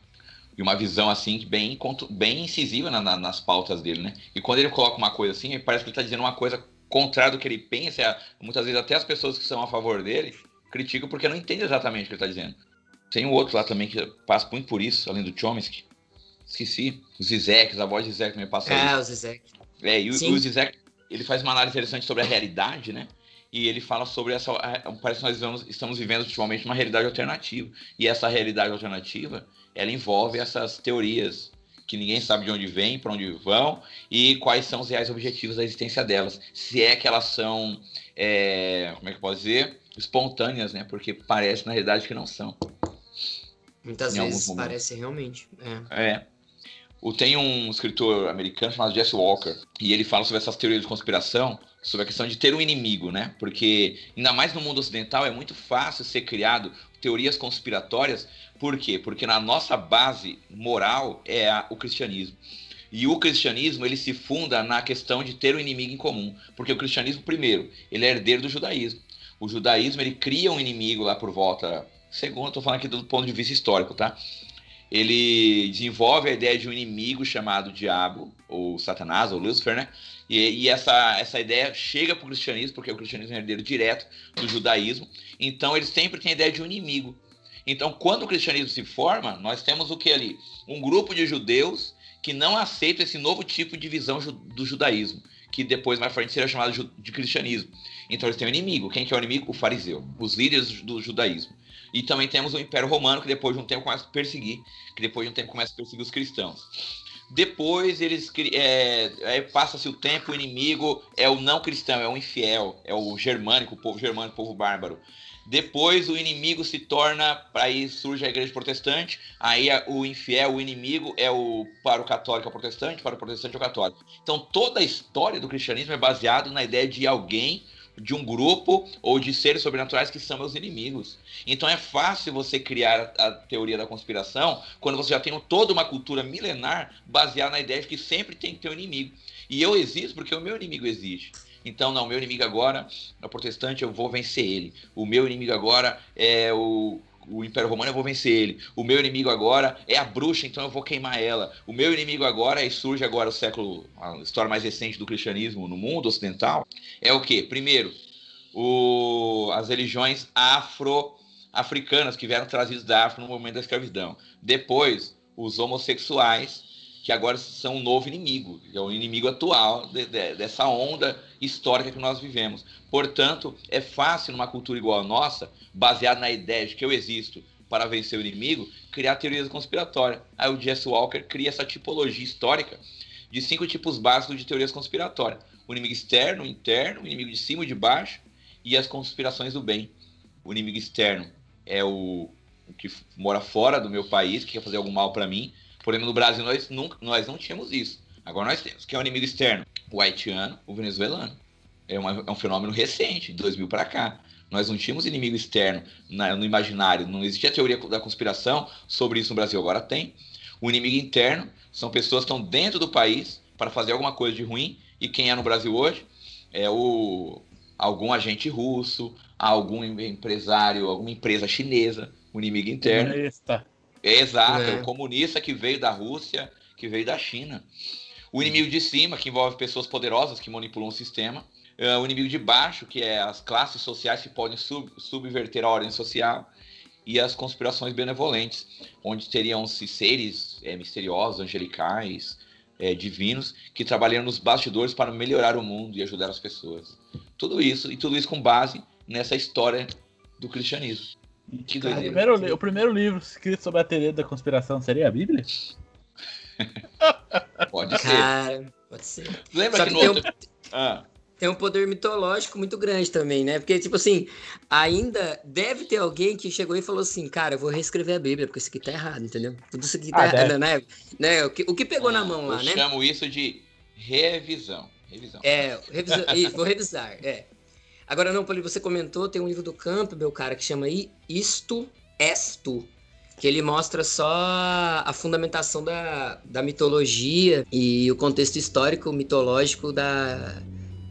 S2: uma visão assim bem, bem incisiva na, na, nas pautas dele, né? E quando ele coloca uma coisa assim, parece que ele está dizendo uma coisa contrária do que ele pensa. Muitas vezes até as pessoas que são a favor dele criticam porque não entendem exatamente o que ele está dizendo. Tem um outro lá também que passa muito por isso, além do Chomsky. Esqueci. O Zizek, a voz de Zizek também passa
S3: Ah, o Zizek.
S2: É, e o, o Zizek, ele faz uma análise interessante sobre a realidade, né? E ele fala sobre essa. Parece que nós estamos vivendo ultimamente uma realidade alternativa. E essa realidade alternativa ela envolve essas teorias que ninguém sabe de onde vem, para onde vão e quais são os reais objetivos da existência delas. Se é que elas são, é, como é que eu posso dizer, espontâneas, né? Porque parece na realidade que não são.
S3: Muitas vezes parece realmente. É.
S2: é. Tem um escritor americano chamado Jesse Walker e ele fala sobre essas teorias de conspiração, sobre a questão de ter um inimigo, né? Porque ainda mais no mundo ocidental é muito fácil ser criado teorias conspiratórias por quê? Porque na nossa base moral é a, o cristianismo. E o cristianismo ele se funda na questão de ter um inimigo em comum, porque o cristianismo primeiro ele é herdeiro do judaísmo. O judaísmo ele cria um inimigo lá por volta, segundo estou falando aqui do ponto de vista histórico, tá? Ele desenvolve a ideia de um inimigo chamado diabo ou Satanás ou Lúcifer, né? E, e essa, essa ideia chega para o cristianismo, porque o cristianismo é herdeiro direto do judaísmo. Então ele sempre tem a ideia de um inimigo. Então, quando o cristianismo se forma, nós temos o que ali? Um grupo de judeus que não aceita esse novo tipo de visão do judaísmo, que depois mais frente será chamado de cristianismo. Então eles têm um inimigo. Quem que é o inimigo? O fariseu, os líderes do judaísmo. E também temos o Império Romano, que depois de um tempo começa a perseguir, que depois de um tempo começa a perseguir os cristãos. Depois eles é, passa-se o tempo, o inimigo é o não cristão, é o infiel, é o germânico, o povo germânico, o povo bárbaro. Depois o inimigo se torna, aí surge a igreja protestante, aí o infiel, o inimigo é o para o católico é o protestante, para o protestante é o católico. Então toda a história do cristianismo é baseada na ideia de alguém, de um grupo ou de seres sobrenaturais que são meus inimigos. Então é fácil você criar a teoria da conspiração quando você já tem toda uma cultura milenar baseada na ideia de que sempre tem que ter um inimigo. E eu existo porque o meu inimigo existe. Então, não, meu inimigo agora é o protestante, eu vou vencer ele. O meu inimigo agora é o, o Império Romano, eu vou vencer ele. O meu inimigo agora é a bruxa, então eu vou queimar ela. O meu inimigo agora, e surge agora o século, a história mais recente do cristianismo no mundo ocidental, é o quê? Primeiro, o, as religiões afro-africanas que vieram trazidas da África no momento da escravidão. Depois, os homossexuais que agora são um novo inimigo, é o inimigo atual de, de, dessa onda histórica que nós vivemos. Portanto, é fácil numa cultura igual a nossa, baseada na ideia de que eu existo para vencer o inimigo, criar teorias conspiratórias. Aí o Jesse Walker cria essa tipologia histórica de cinco tipos básicos de teorias conspiratórias: o inimigo externo, o interno, o inimigo de cima e de baixo e as conspirações do bem. O inimigo externo é o, o que mora fora do meu país, que quer fazer algum mal para mim. Porém, no Brasil nós, nunca, nós não tínhamos isso. Agora nós temos. Quem é o inimigo externo? O haitiano, o venezuelano. É, uma, é um fenômeno recente, de 2000 para cá. Nós não tínhamos inimigo externo na, no imaginário, não existia teoria da conspiração sobre isso no Brasil, agora tem. O inimigo interno são pessoas que estão dentro do país para fazer alguma coisa de ruim, e quem é no Brasil hoje é o algum agente russo, algum empresário, alguma empresa chinesa, o inimigo interno. Comunista. Exato, é. o comunista que veio da Rússia, que veio da China. O inimigo de cima, que envolve pessoas poderosas que manipulam o sistema. Uh, o inimigo de baixo, que é as classes sociais que podem sub subverter a ordem social. E as conspirações benevolentes, onde teriam-se seres é, misteriosos, angelicais, é, divinos, que trabalham nos bastidores para melhorar o mundo e ajudar as pessoas. Tudo isso, e tudo isso com base nessa história do cristianismo.
S1: Que Cara, o, primeiro, o primeiro livro escrito sobre a teoria da conspiração seria a Bíblia? <laughs>
S2: pode ser.
S3: Cara, pode ser.
S2: Lembra Só que, que tem, outro... um,
S3: ah. tem um poder mitológico muito grande também, né? Porque, tipo assim, ainda deve ter alguém que chegou e falou assim, cara, eu vou reescrever a Bíblia, porque isso aqui tá errado, entendeu? Tudo isso aqui tá ah, errado, né? né? O, que, o que pegou ah, na mão lá,
S2: eu
S3: né?
S2: Eu chamo isso de revisão. Revisão.
S3: É, revisa... <laughs> vou revisar, é. Agora, não, Paulinho, você comentou, tem um livro do Campbell, cara, que chama Isto És Tu. Que ele mostra só a fundamentação da, da mitologia e o contexto histórico mitológico da,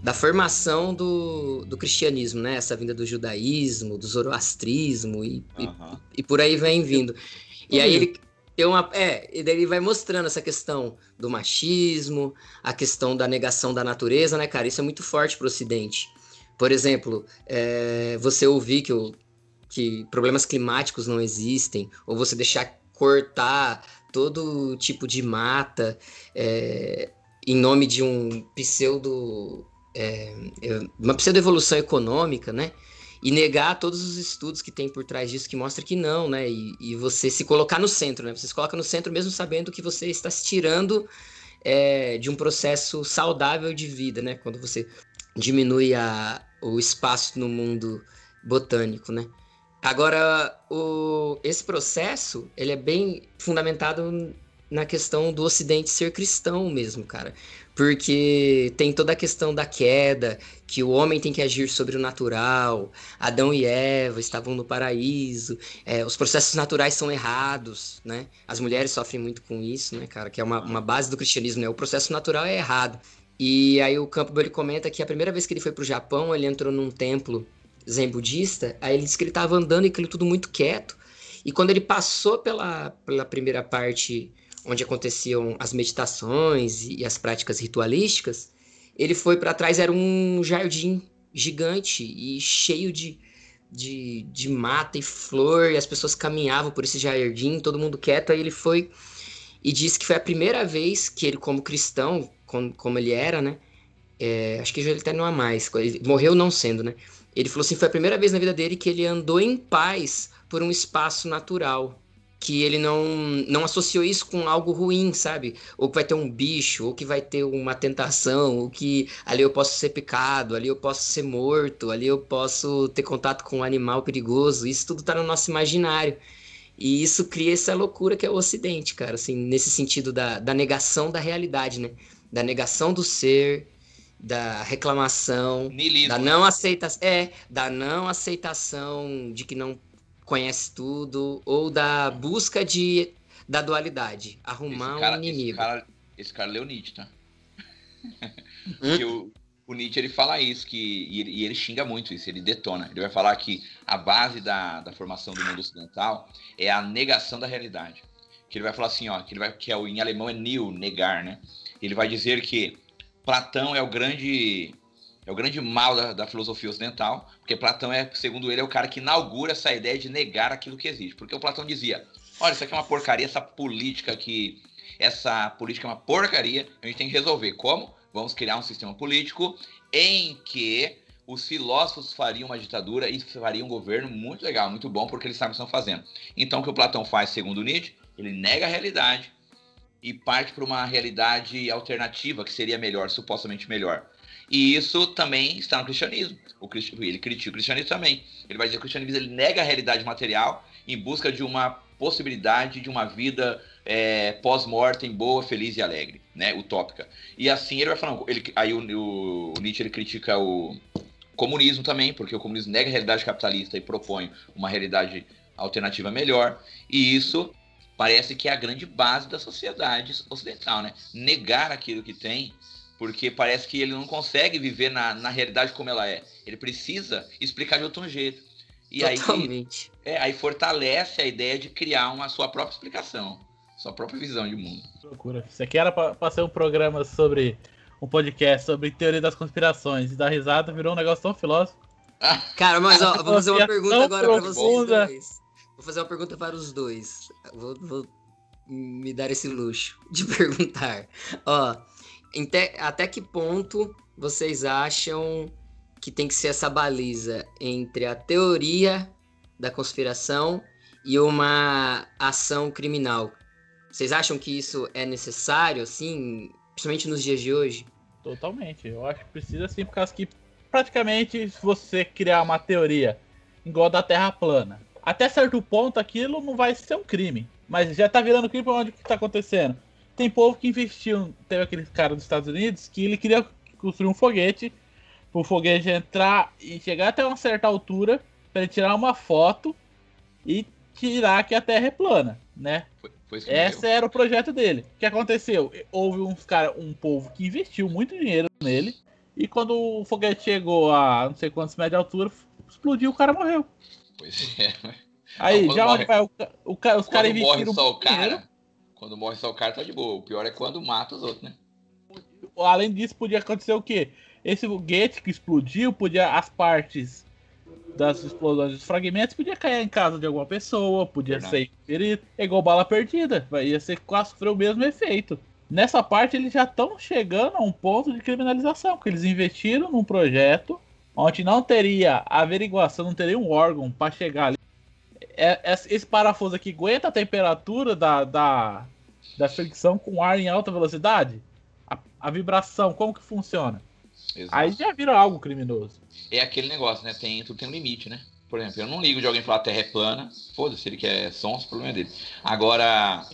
S3: da formação do, do cristianismo, né? Essa vinda do judaísmo, do zoroastrismo e, uhum. e, e, por aí vem vindo. E aí ele, tem uma, é, e daí ele vai mostrando essa questão do machismo, a questão da negação da natureza, né, cara? Isso é muito forte para o Ocidente. Por exemplo, é, você ouvir que, o, que problemas climáticos não existem, ou você deixar cortar todo tipo de mata é, em nome de um pseudo. É, é uma pseudo-evolução econômica, né? e negar todos os estudos que tem por trás disso que mostra que não, né? E, e, você se colocar no centro, né? Você se coloca no centro mesmo sabendo que você está se tirando é, de um processo saudável de vida, né? Quando você diminui a, o espaço no mundo botânico, né? Agora, o, esse processo, ele é bem fundamentado na questão do Ocidente ser cristão mesmo, cara porque tem toda a questão da queda, que o homem tem que agir sobre o natural, Adão e Eva estavam no paraíso, é, os processos naturais são errados, né? As mulheres sofrem muito com isso, né, cara? Que é uma, uma base do cristianismo, né? O processo natural é errado. E aí o Campbell ele comenta que a primeira vez que ele foi pro Japão, ele entrou num templo zen budista, aí ele disse que ele estava andando e aquilo tudo muito quieto, e quando ele passou pela, pela primeira parte onde aconteciam as meditações e as práticas ritualísticas, ele foi para trás, era um jardim gigante e cheio de, de, de mata e flor, e as pessoas caminhavam por esse jardim, todo mundo quieto, aí ele foi e disse que foi a primeira vez que ele, como cristão, como, como ele era, né? É, acho que já ele até não há mais, ele morreu não sendo, né? Ele falou assim: foi a primeira vez na vida dele que ele andou em paz por um espaço natural que ele não, não associou isso com algo ruim, sabe? Ou que vai ter um bicho, ou que vai ter uma tentação, ou que ali eu posso ser picado, ali eu posso ser morto, ali eu posso ter contato com um animal perigoso. Isso tudo tá no nosso imaginário. E isso cria essa loucura que é o Ocidente, cara, assim, nesse sentido da, da negação da realidade, né? Da negação do ser, da reclamação,
S2: Nilismo.
S3: da não aceitação, é, da não aceitação de que não conhece tudo, ou da busca de da dualidade, arrumar cara, um inimigo.
S2: Esse cara, esse cara leu Nietzsche, tá? Hum? o, o, Nietzsche ele fala isso, que, e ele, e, ele, xinga muito isso, ele detona. Ele vai falar que a base da, da formação do mundo ocidental é a negação da realidade. Que ele vai falar assim, ó, que, ele vai, que é, em alemão é nil, negar, né? Ele vai dizer que Platão é o grande é o grande mal da, da, filosofia ocidental, porque Platão é, segundo ele, é o cara que inaugura essa ideia de negar aquilo que existe. Porque o Platão dizia: olha, isso aqui é uma porcaria, essa política que. Essa política é uma porcaria, a gente tem que resolver. Como? Vamos criar um sistema político em que os filósofos fariam uma ditadura e fariam um governo muito legal, muito bom, porque eles sabem o que estão fazendo. Então, o que o Platão faz, segundo Nietzsche, ele nega a realidade e parte para uma realidade alternativa, que seria melhor, supostamente melhor. E isso também está no cristianismo. O, ele critica o cristianismo também. Ele vai dizer que o cristianismo ele nega a realidade material em busca de uma possibilidade de uma vida é, pós-mortem boa, feliz e alegre, né? Utópica. E assim ele vai falando. Ele, aí o, o Nietzsche ele critica o comunismo também, porque o comunismo nega a realidade capitalista e propõe uma realidade alternativa melhor. E isso parece que é a grande base da sociedade ocidental, né? Negar aquilo que tem porque parece que ele não consegue viver na, na realidade como ela é. Ele precisa explicar de outro jeito. E
S3: Totalmente.
S2: aí, é, aí fortalece a ideia de criar uma sua própria explicação, sua própria visão de mundo.
S1: Loucura. Isso aqui era para ser um programa sobre um podcast sobre teoria das conspirações e da risada virou um negócio tão filósofo.
S3: Cara, mas ó, vou fazer uma pergunta agora para vocês dois. Vou fazer uma pergunta para os dois. Vou, vou me dar esse luxo de <laughs> perguntar. Ó, até que ponto vocês acham que tem que ser essa baliza entre a teoria da conspiração e uma ação criminal? Vocês acham que isso é necessário, assim, principalmente nos dias de hoje?
S1: Totalmente. Eu acho que precisa sim, por causa que praticamente se você criar uma teoria igual da Terra plana, até certo ponto aquilo não vai ser um crime. Mas já tá virando crime onde que tá acontecendo? tem povo que investiu. Teve aquele cara dos Estados Unidos que ele queria construir um foguete, para o foguete entrar e chegar até uma certa altura, para ele tirar uma foto e tirar que a Terra é plana, né? Foi, foi Esse era o projeto dele. O que aconteceu? Houve uns cara, um povo que investiu muito dinheiro nele, e quando o foguete chegou a não sei quantos metros de altura, explodiu, o cara morreu.
S2: Pois <laughs> é.
S1: Aí,
S2: Não,
S1: já
S2: quando
S1: onde vai o, o, os caras
S2: Quando morre só o
S1: muito dinheiro.
S2: cara, quando morre só o cara, tá de boa. O pior é quando mata os outros, né?
S1: Além disso, podia acontecer o quê? Esse foguete que explodiu, podia as partes das explosões dos fragmentos podia cair em casa de alguma pessoa, podia
S2: Verdade.
S1: ser ferido. É igual bala perdida, ia ser quase sofrer o mesmo efeito. Nessa parte eles já estão chegando a um ponto de criminalização, porque eles investiram num projeto onde não teria averiguação, não teria um órgão para chegar ali. É- é- Esse parafuso aqui aguenta a temperatura da, da, da fricção com ar em alta velocidade? A, a vibração, como que funciona?
S2: Exato.
S1: Aí já vira algo criminoso.
S2: É aquele negócio, né? Tem, tudo tem um limite, né? Por exemplo, eu não ligo de alguém falar terra é plana. Foda-se, ele quer som, o problema dele. Agora,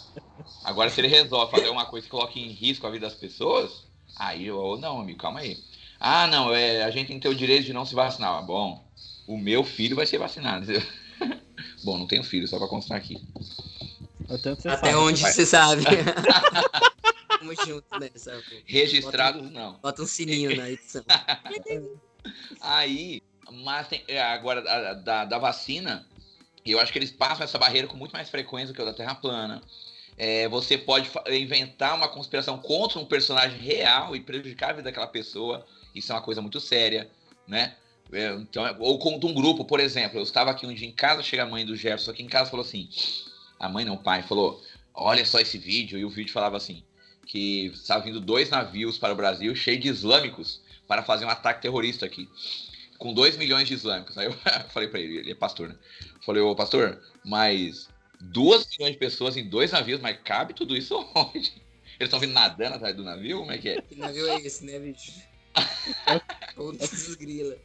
S2: agora se ele resolve fazer uma coisa que coloque em risco a vida das pessoas, aí eu, ou não, amigo, calma aí. Ah, não, é, a gente tem que ter o direito de não se vacinar. Ah, Bom, o meu filho vai ser vacinado. <laughs> Bom, não tenho filho, só pra constar aqui.
S1: Até, você
S3: Até
S1: sabe.
S3: onde
S2: vai.
S3: você sabe. <laughs> Tamo junto nessa. pô.
S2: Registrados, não.
S3: Bota um sininho na edição. <laughs>
S2: Aí, mas tem, é, agora a- a- da, da vacina, eu acho que eles passam essa barreira com muito mais frequência do que o da Terra plana. É, você pode inventar uma conspiração contra um personagem real e prejudicar a vida daquela pessoa. Isso é uma coisa muito séria, né? É, então, ou contra um grupo, por exemplo. Eu estava aqui um dia em casa, chega a mãe do Jefferson aqui em casa falou assim: a mãe não, o pai, falou: Olha só esse vídeo. E o vídeo falava assim: que estava vindo dois navios para o Brasil cheios de islâmicos para fazer um ataque terrorista aqui. Com 2 milhões de islâmicos. Aí eu <laughs> falei para ele, ele é pastor, né? Falei, ô pastor, mas 2 milhões de pessoas em dois navios, mas cabe tudo isso <laughs> onde? Eles estão vindo nadando atrás do navio? Como é que é?
S3: Que navio é esse, né, bicho? <laughs> Ou desgrila.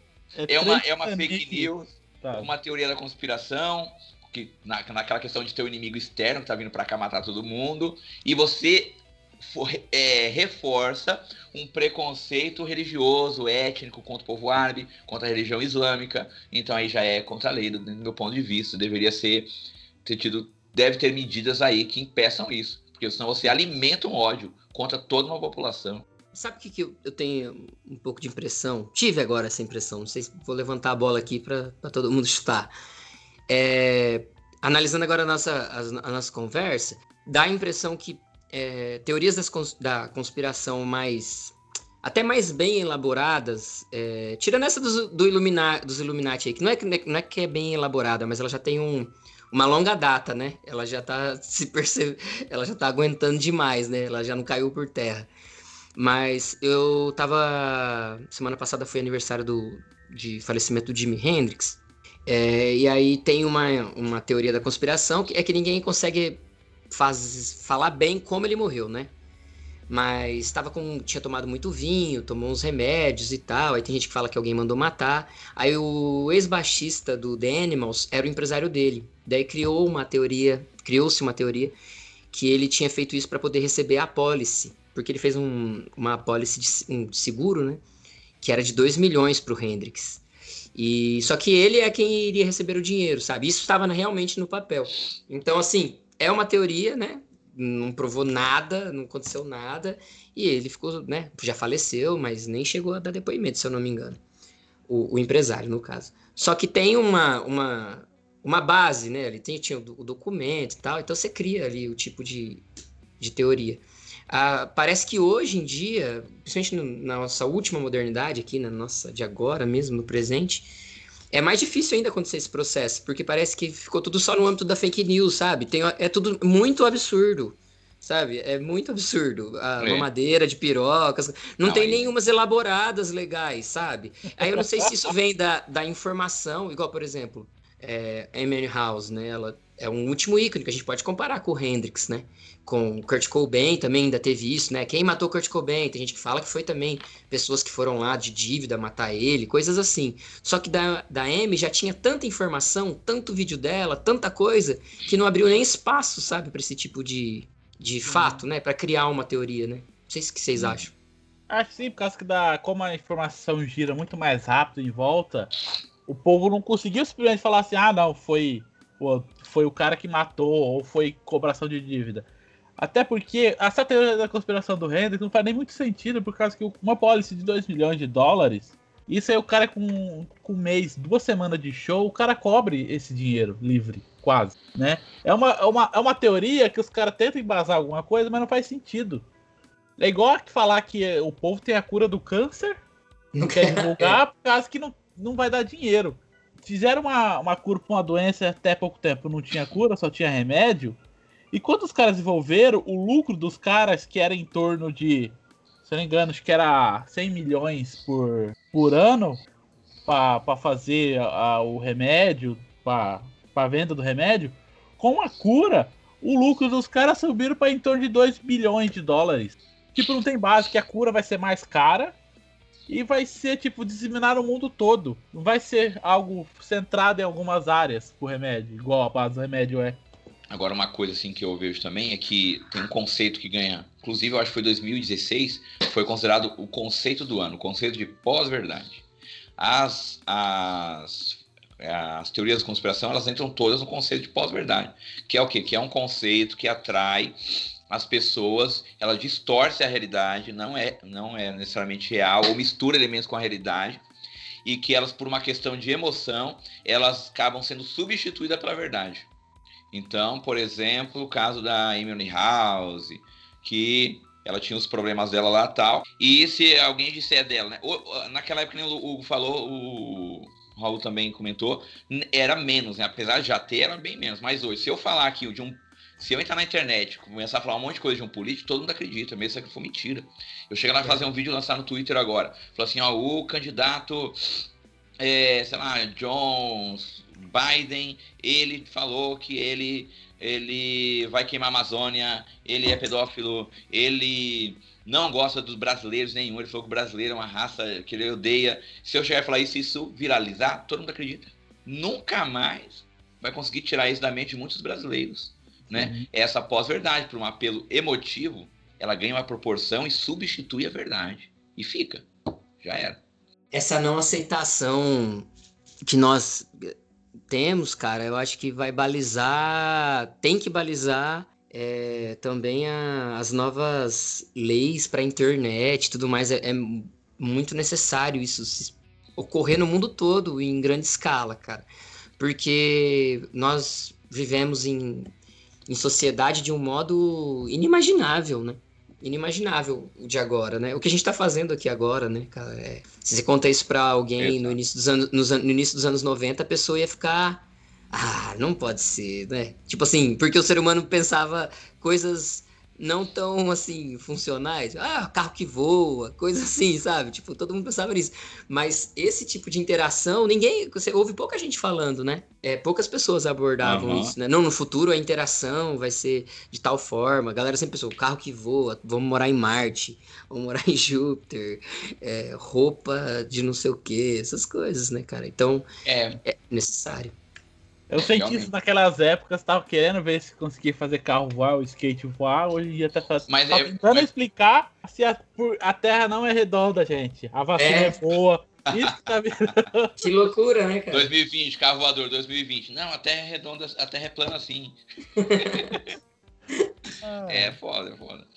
S2: É uma,
S1: três
S2: é uma fake news,
S1: Tá.
S2: uma teoria da conspiração, que na, naquela questão de ter um inimigo externo que tá vindo para cá matar todo mundo, e você for- é, reforça um preconceito religioso, étnico contra o povo árabe, contra a religião islâmica. Então aí já é contra a lei, do, do meu ponto de vista. Deveria ser ter tido, deve ter medidas aí que impeçam isso, porque senão você alimenta um ódio contra toda uma população.
S3: Sabe o que, que eu, eu tenho um pouco de impressão? Tive agora essa impressão. Não sei se vou levantar a bola aqui para todo mundo chutar. É, analisando agora a nossa, a, a nossa conversa, dá a impressão que é, teorias das da conspiração mais. até mais bem elaboradas, é, tirando essa dos, do Ilumina, dos Illuminati aí, que não é, que não é que é bem elaborada, mas ela já tem um, uma longa data, né? Ela já tá se percebe, ela já tá aguentando demais, né? Ela já não caiu por terra. Mas eu tava. Semana passada foi aniversário do, de falecimento do Jimi Hendrix. É, e aí tem uma, uma teoria da conspiração que é que ninguém consegue faz, falar bem como ele morreu, né? Mas tava com. tinha tomado muito vinho, tomou uns remédios e tal. Aí tem gente que fala que alguém mandou matar. Aí o ex-baixista do The Animals era o empresário dele. Daí criou uma teoria, criou-se uma teoria que ele tinha feito isso para poder receber a apólice. Porque ele fez um, uma apólice de, um seguro, né? Que era de 2 milhões pro Hendrix. E só que ele é quem iria receber o dinheiro, sabe? Isso estava realmente no papel. Então, assim, é uma teoria, né? Não provou nada, não aconteceu nada. E ele ficou, né? Já faleceu, mas nem chegou a dar depoimento, se eu não me engano. O, o empresário, no caso. Só que tem uma, uma, uma base, né? Ele tem, tinha o, o documento e tal. Então você cria ali o tipo de, de teoria. Ah, parece que hoje em dia, principalmente no- na nossa última modernidade aqui, na nossa de agora mesmo, no presente, é mais difícil ainda acontecer esse processo, porque parece que ficou tudo só no âmbito da fake news, sabe? Tem, é tudo muito absurdo, sabe? É muito absurdo. A
S2: É.
S3: mamadeira de pirocas, não,
S2: Não,
S3: tem
S2: aí-
S3: nenhumas elaboradas legais, sabe? Aí eu não sei se isso <laughs> vem da, da informação, igual, por exemplo, é, Amy House, né? Ela é um último ícone que a gente pode comparar com o Hendrix, né? Com o Kurt Cobain também ainda teve isso, né? Quem matou o Kurt Cobain? Tem gente que fala que foi também pessoas que foram lá de dívida matar ele, coisas assim. Só que da, da Amy já tinha tanta informação, tanto vídeo dela, tanta coisa, que não abriu nem espaço, sabe, para esse tipo de, de fato, né? Para criar uma teoria, né? Não sei o que vocês
S1: Uhum.
S3: acham.
S1: Acho que sim, por causa que da, como a informação gira muito mais rápido em volta, o povo não conseguiu simplesmente falar assim, ah não, foi, pô, foi o cara que matou, ou foi cobração de dívida. Até porque essa teoria da conspiração do Hendrix não faz nem muito sentido, por causa que uma policy de 2 milhões de dólares Isso aí o cara com, com um mês, duas semanas de show, o cara cobre esse dinheiro livre, quase, né? É uma, é uma, é uma teoria que os caras tentam embasar alguma coisa, mas não faz sentido. É igual falar que o povo tem a cura do câncer, não quer divulgar, <laughs> por causa que não, não vai dar dinheiro. Fizeram uma, uma cura pra uma doença até pouco tempo, não tinha cura, só tinha remédio. E quando os caras desenvolveram, o lucro dos caras, que era em torno de, se não me engano, acho que era 100 milhões por, por ano para fazer a, o remédio, para a venda do remédio, com a cura, o lucro dos caras subiram para em torno de 2 bilhões de dólares. Tipo, não tem base que a cura vai ser mais cara e vai ser, tipo, disseminar no mundo todo. Não vai ser algo centrado em algumas áreas o remédio, igual a base do remédio é.
S2: Agora, uma coisa assim que eu vejo também é que tem um conceito que ganha. Inclusive, eu acho que foi 2016, foi considerado o conceito do ano, o conceito de pós-verdade. As, as, as teorias da conspiração, elas entram todas no conceito de pós-verdade. Que é o quê? Que é um conceito que atrai as pessoas, ela distorce a realidade, não é, não é necessariamente real, ou mistura elementos com a realidade, e que elas, por uma questão de emoção, elas acabam sendo substituídas pela verdade. Então, por exemplo, o caso da Emily House, que ela tinha os problemas dela lá tal. E se alguém disser dela, né? Naquela época, o Hugo falou, o Raul também comentou, era menos, né? Apesar de já ter, era bem menos. Mas hoje, se eu falar aqui de um. Se eu entrar na internet começar a falar um monte de coisa de um político, todo mundo acredita, mesmo que for mentira. Eu cheguei lá e fazer um vídeo lançar no Twitter agora. Falou assim, ó, o candidato, é, sei lá, Jones, Biden, ele falou que ele, ele vai queimar a Amazônia, ele é pedófilo, ele não gosta dos brasileiros nenhum, ele falou que o brasileiro é uma raça que ele odeia. Se eu chegar e falar isso, isso viralizar, todo mundo acredita. Nunca mais vai conseguir tirar isso da mente de muitos brasileiros. Né? Uhum. Essa pós-verdade, por um apelo emotivo, ela ganha uma proporção e substitui a verdade. E fica. Já era.
S3: Essa não aceitação que nós temos, cara, eu acho que vai balizar, tem que balizar é, também a, as novas leis para a internet e tudo mais. É, é, muito necessário isso ocorrer no mundo todo, em grande escala, cara. Porque nós vivemos em, em sociedade de um modo inimaginável, né? inimaginável de agora, né? O que a gente está fazendo aqui agora, né, cara? É, se você conta isso para alguém no início, dos anos, no início dos anos 90, a pessoa ia ficar. Ah, não pode ser, né? Tipo assim, porque o ser humano pensava coisas não tão assim funcionais. Ah, carro que voa, coisa assim, sabe? Tipo, todo mundo pensava nisso. Mas esse tipo de interação, ninguém. Você ouve pouca gente falando, né? É, poucas pessoas abordavam uhum. isso, né? Não, no futuro a interação vai ser de tal forma. A galera sempre pensou, carro que voa, vamos morar em Marte, vamos morar em Júpiter, é, roupa de não sei o que, essas coisas, né, cara? Então, é, é necessário.
S1: Eu senti isso naquelas épocas, tava querendo ver se conseguia fazer carro voar, o skate voar, hoje em dia tá, mas tá tentando mas... explicar se a, a, Terra não é redonda, gente. A vacina é, é boa. <laughs> Isso que tá
S3: virando. Que loucura, né, cara?
S2: 2020, carro voador, 2020. Não, a Terra é redonda, a Terra é plana assim. ah. <laughs> É foda, é foda.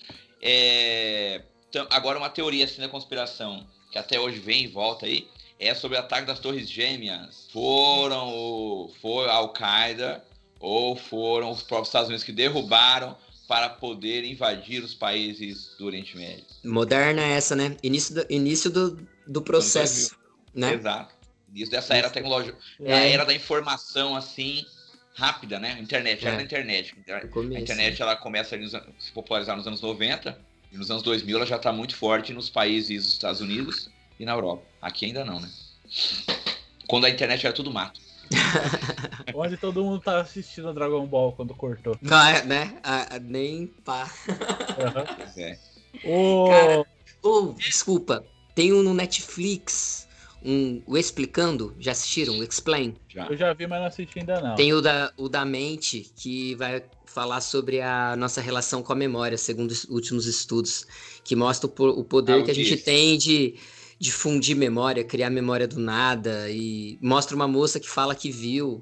S2: É... Então, agora uma teoria assim da conspiração, que até hoje vem e volta aí é sobre o ataque das Torres Gêmeas. Foram o, foi a Al-Qaeda ou foram os próprios Estados Unidos que derrubaram para poder invadir os países do Oriente Médio.
S3: Moderna é essa, né? Início do, início do, do processo, né?
S2: Exato. Início dessa era tecnológica, é. a era da informação, assim, rápida, né? Internet, era é. da internet. Começo, a internet, né? ela começa a se popularizar nos anos 90, e nos anos 2000 ela já está muito forte nos países dos Estados Unidos e na Europa. Aqui ainda não, né? Quando a internet era tudo mato. <laughs>
S1: Onde todo mundo tá assistindo Dragon Ball quando cortou.
S3: Não, é, né? Ah, nem pá.
S2: Uhum. <laughs> É.
S3: Oh. Cara, oh, desculpa. Tem um no Netflix, um, o Explicando. Já assistiram? O Explain?
S1: Já. Eu já vi, mas não assisti ainda não.
S3: Tem o da, o da mente, que vai falar sobre a nossa relação com a memória, segundo os últimos estudos, que mostra o, o poder ah, que a gente tem de difundir memória, criar memória do nada e mostra uma moça que fala que viu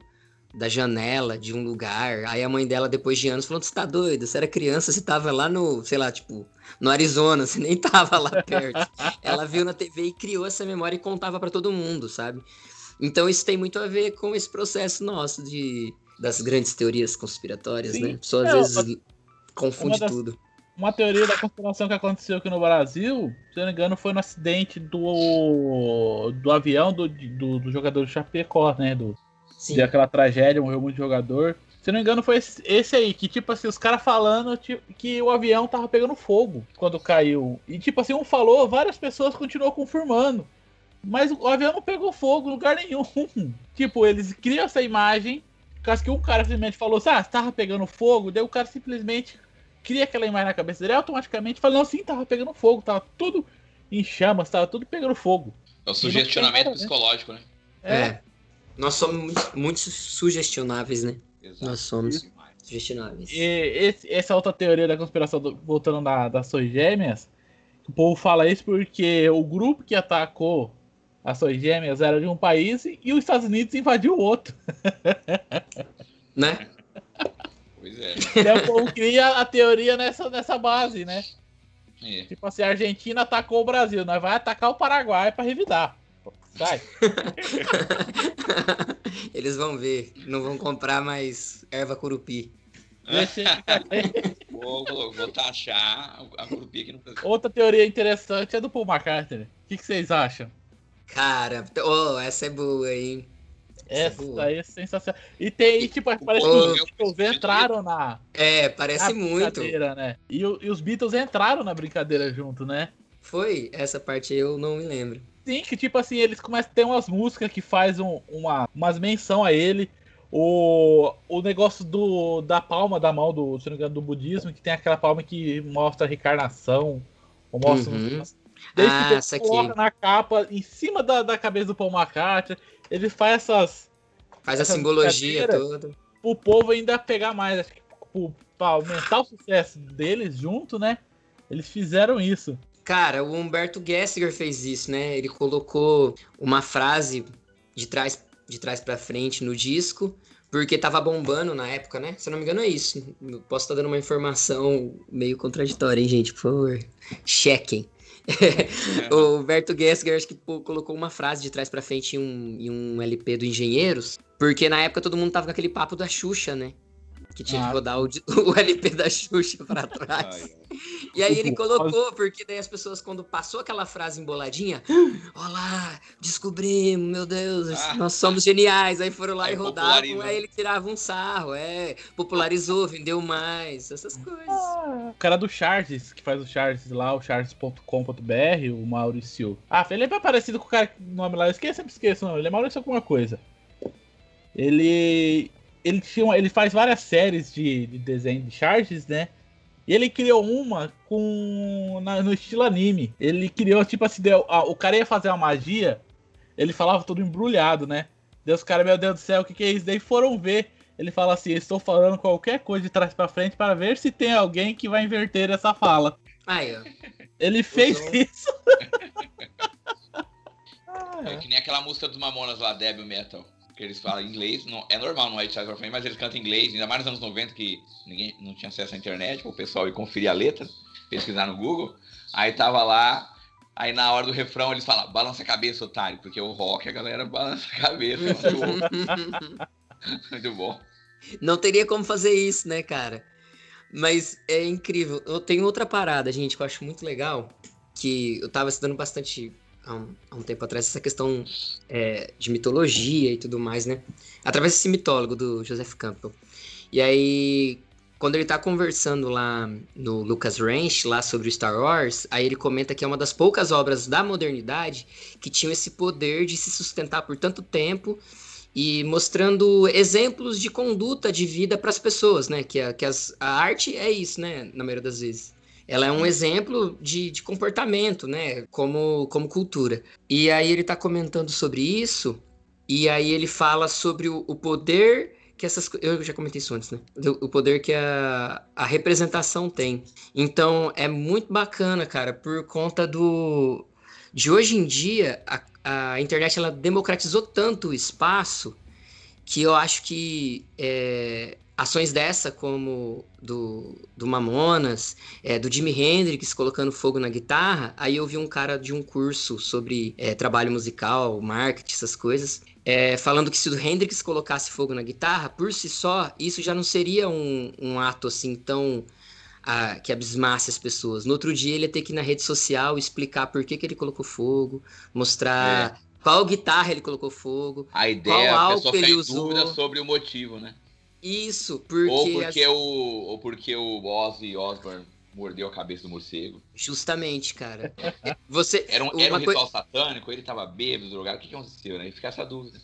S3: da janela de um lugar. Aí a mãe dela, depois de anos, falou: Você tá doido? Você era criança, você tava lá no, sei lá, tipo, no Arizona, <laughs> você nem tava lá perto. Ela viu na TV e criou essa memória e contava para todo mundo, sabe? Então isso tem muito a ver com esse processo nosso de das grandes teorias conspiratórias, Sim. né? Só às é, vezes confunde das, tudo.
S1: Uma teoria da conspiração que aconteceu aqui no Brasil, se não me engano, foi no acidente do, do avião do, do, do jogador do Chapecó, né? Do, Sim. De aquela tragédia, morreu muito jogador. Se não me engano, foi esse, esse aí, que tipo assim, os caras falando tipo, que o avião tava pegando fogo quando caiu. E tipo assim, um falou, várias pessoas continuam confirmando. Mas o avião não pegou fogo em lugar nenhum. <laughs> tipo, eles criam essa imagem, caso que um cara simplesmente falou assim, ah, tava pegando fogo, daí o cara simplesmente cria aquela imagem na cabeça dele, automaticamente falando assim, tava pegando fogo, tava tudo em chamas, tava tudo pegando fogo.
S2: É o sugestionamento psicológico, né?
S3: É. é. Nós somos muito, muito sugestionáveis, né? Exato. Nós somos sugestionáveis.
S1: E esse, essa outra teoria da conspiração, do, voltando da, das suas gêmeas, o povo fala isso porque o grupo que atacou as suas gêmeas era de um país e os Estados Unidos invadiu o outro. <laughs>
S3: Né?
S2: Pois é. <laughs>
S1: Então cria a teoria nessa, nessa base, né? É. Tipo assim, a Argentina atacou o Brasil, nós vai atacar o Paraguai para revidar. Sai. <laughs>
S3: Eles vão ver, não vão comprar mais erva curupi.
S2: vou, vou, vou, taxar a curupi aqui no Brasil.
S1: Outra teoria interessante é do Paul McCartney. O que, que vocês acham?
S3: Cara, oh, essa é boa, hein?
S1: Essa, essa aí é sensacional. E tem, tipo, parece que os Beatles entraram na.
S3: É, parece na muito.
S1: Né? E, e os Beatles entraram na brincadeira junto, né?
S3: Foi? Essa parte eu não me lembro.
S1: Sim, que tipo assim, eles começam a ter umas músicas que faz um, uma umas menção a ele. O, o negócio do, da palma da mão do, se não me engano, do budismo, que tem aquela palma que mostra a reencarnação. Ou mostra
S3: uhum. Desde ah,
S1: que essa coloca na capa, em cima da, da cabeça do Paul McCartney. Ele faz essas.
S3: Faz essas a simbologia toda.
S1: O povo ainda pegar mais. Acho que pra aumentar o sucesso deles junto, né? Eles fizeram isso.
S3: Cara, o Humberto Gessinger fez isso, né? Ele colocou uma frase de trás, de trás para frente no disco, porque tava bombando na época, né? Se eu não me engano, é isso. Eu posso estar dando uma informação meio contraditória, hein, gente? Por favor, chequem. <laughs> o Humberto Gessinger acho que colocou uma frase de trás para frente em um, em um LP do Engenheiros, porque na época todo mundo tava com aquele papo da Xuxa, né? Que tinha ah. que rodar o, <laughs> o, LP da Xuxa pra <laughs> trás. Ai, ai. E aí ele colocou, porque daí as pessoas, quando passou aquela frase emboladinha, <gasps> olá, descobrimos, meu Deus, ah. nós somos geniais. Aí foram lá aí e rodavam, aí ele tirava um sarro, é, popularizou, vendeu mais, essas coisas. Ah.
S1: O cara do Charles, que faz o Charles lá, o charles.com.br, o Maurício. Ah, ele é parecido com o cara, o nome lá, eu esqueço, sempre esqueço, não, ele é Maurício alguma coisa. Ele ele, tinha, ele faz várias séries de, de desenho de charges, né? E ele criou uma com na, no estilo anime. Ele criou, tipo assim, deu, ah, o cara ia fazer uma magia, ele falava tudo embrulhado, né? Deus, cara, meu Deus do céu, o que, que é isso? Daí foram ver. Ele fala assim: estou falando qualquer coisa de trás para frente para ver se tem alguém que vai inverter essa fala.
S3: Aí, ó.
S1: Ele fez isso.
S2: é que nem aquela música dos Mamonas lá, Debbie Metal que eles falam inglês. Não, é normal no White Side of mas eles cantam inglês, ainda mais nos anos 90 que ninguém não tinha acesso à internet, o pessoal ia conferir a letra, pesquisar no Google. Aí tava lá, aí na hora do refrão eles falam, balança a cabeça, otário, porque o rock a galera balança a cabeça. <laughs> Muito bom.
S3: Não teria como fazer isso, né, cara? Mas é incrível. Eu tenho outra parada, gente, que eu acho muito legal, que eu tava estudando bastante há um, há um tempo atrás essa questão é, de mitologia e tudo mais, né? Através desse mitólogo do Joseph Campbell. E aí, quando ele tá conversando lá no Lucas Ranch, lá sobre o Star Wars, aí ele comenta que é uma das poucas obras da modernidade que tinham esse poder de se sustentar por tanto tempo e mostrando exemplos de conduta de vida para as pessoas, né? Que, a, que as, a arte é isso, né? Na maioria das vezes ela é um exemplo de, de comportamento, né? Como, como cultura. E aí ele está comentando sobre isso, e aí ele fala sobre o, o, poder que essas. Eu já comentei isso antes, né? O poder que a, a representação tem. Então é muito bacana, cara, por conta do. De hoje em dia, a, a internet ela democratizou tanto o espaço que eu acho que é, ações dessa, como do, do Mamonas, é, do Jimi Hendrix colocando fogo na guitarra, aí eu vi um cara de um curso sobre é, trabalho musical, marketing, essas coisas, é, falando que se o Hendrix colocasse fogo na guitarra, por si só, isso já não seria um, um ato assim tão a, que abismasse as pessoas. No outro dia ele ia ter que ir na rede social explicar por que, que ele colocou fogo, mostrar é. qual guitarra ele colocou fogo,
S2: a ideia qual álcool ele usou. dúvida sobre o motivo, né?
S3: Isso, porque.
S2: Ou porque, o, ou porque o Ozzy Osbourne mordeu a cabeça do morcego.
S3: Justamente, cara. Você,
S2: era um, era um ritual satânico, ele tava bêbado, drogado. O que, que aconteceu, né? E fica essa dúvida.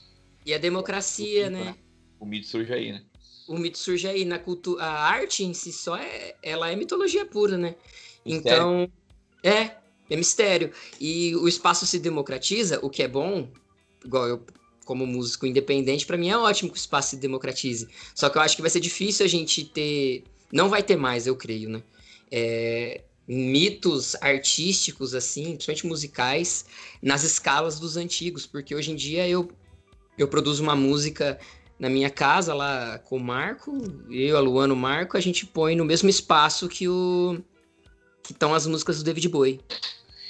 S3: E a democracia, né?
S2: O mito surge aí, né?
S3: O mito surge aí. Na cultura. A arte em si só é. Ela é mitologia pura, né? Mistério. Então. É, é mistério. E o espaço se democratiza, o que é bom, igual eu como músico independente, para mim é ótimo que o espaço se democratize. Só que eu acho que vai ser difícil a gente ter. Não vai ter mais, eu creio, né? É, mitos artísticos, assim, principalmente musicais, nas escalas dos antigos, porque hoje em dia eu, eu produzo uma música na minha casa lá com o Marco, eu, a Luana, o Marco, a gente põe no mesmo espaço que o que estão as músicas do David Bowie.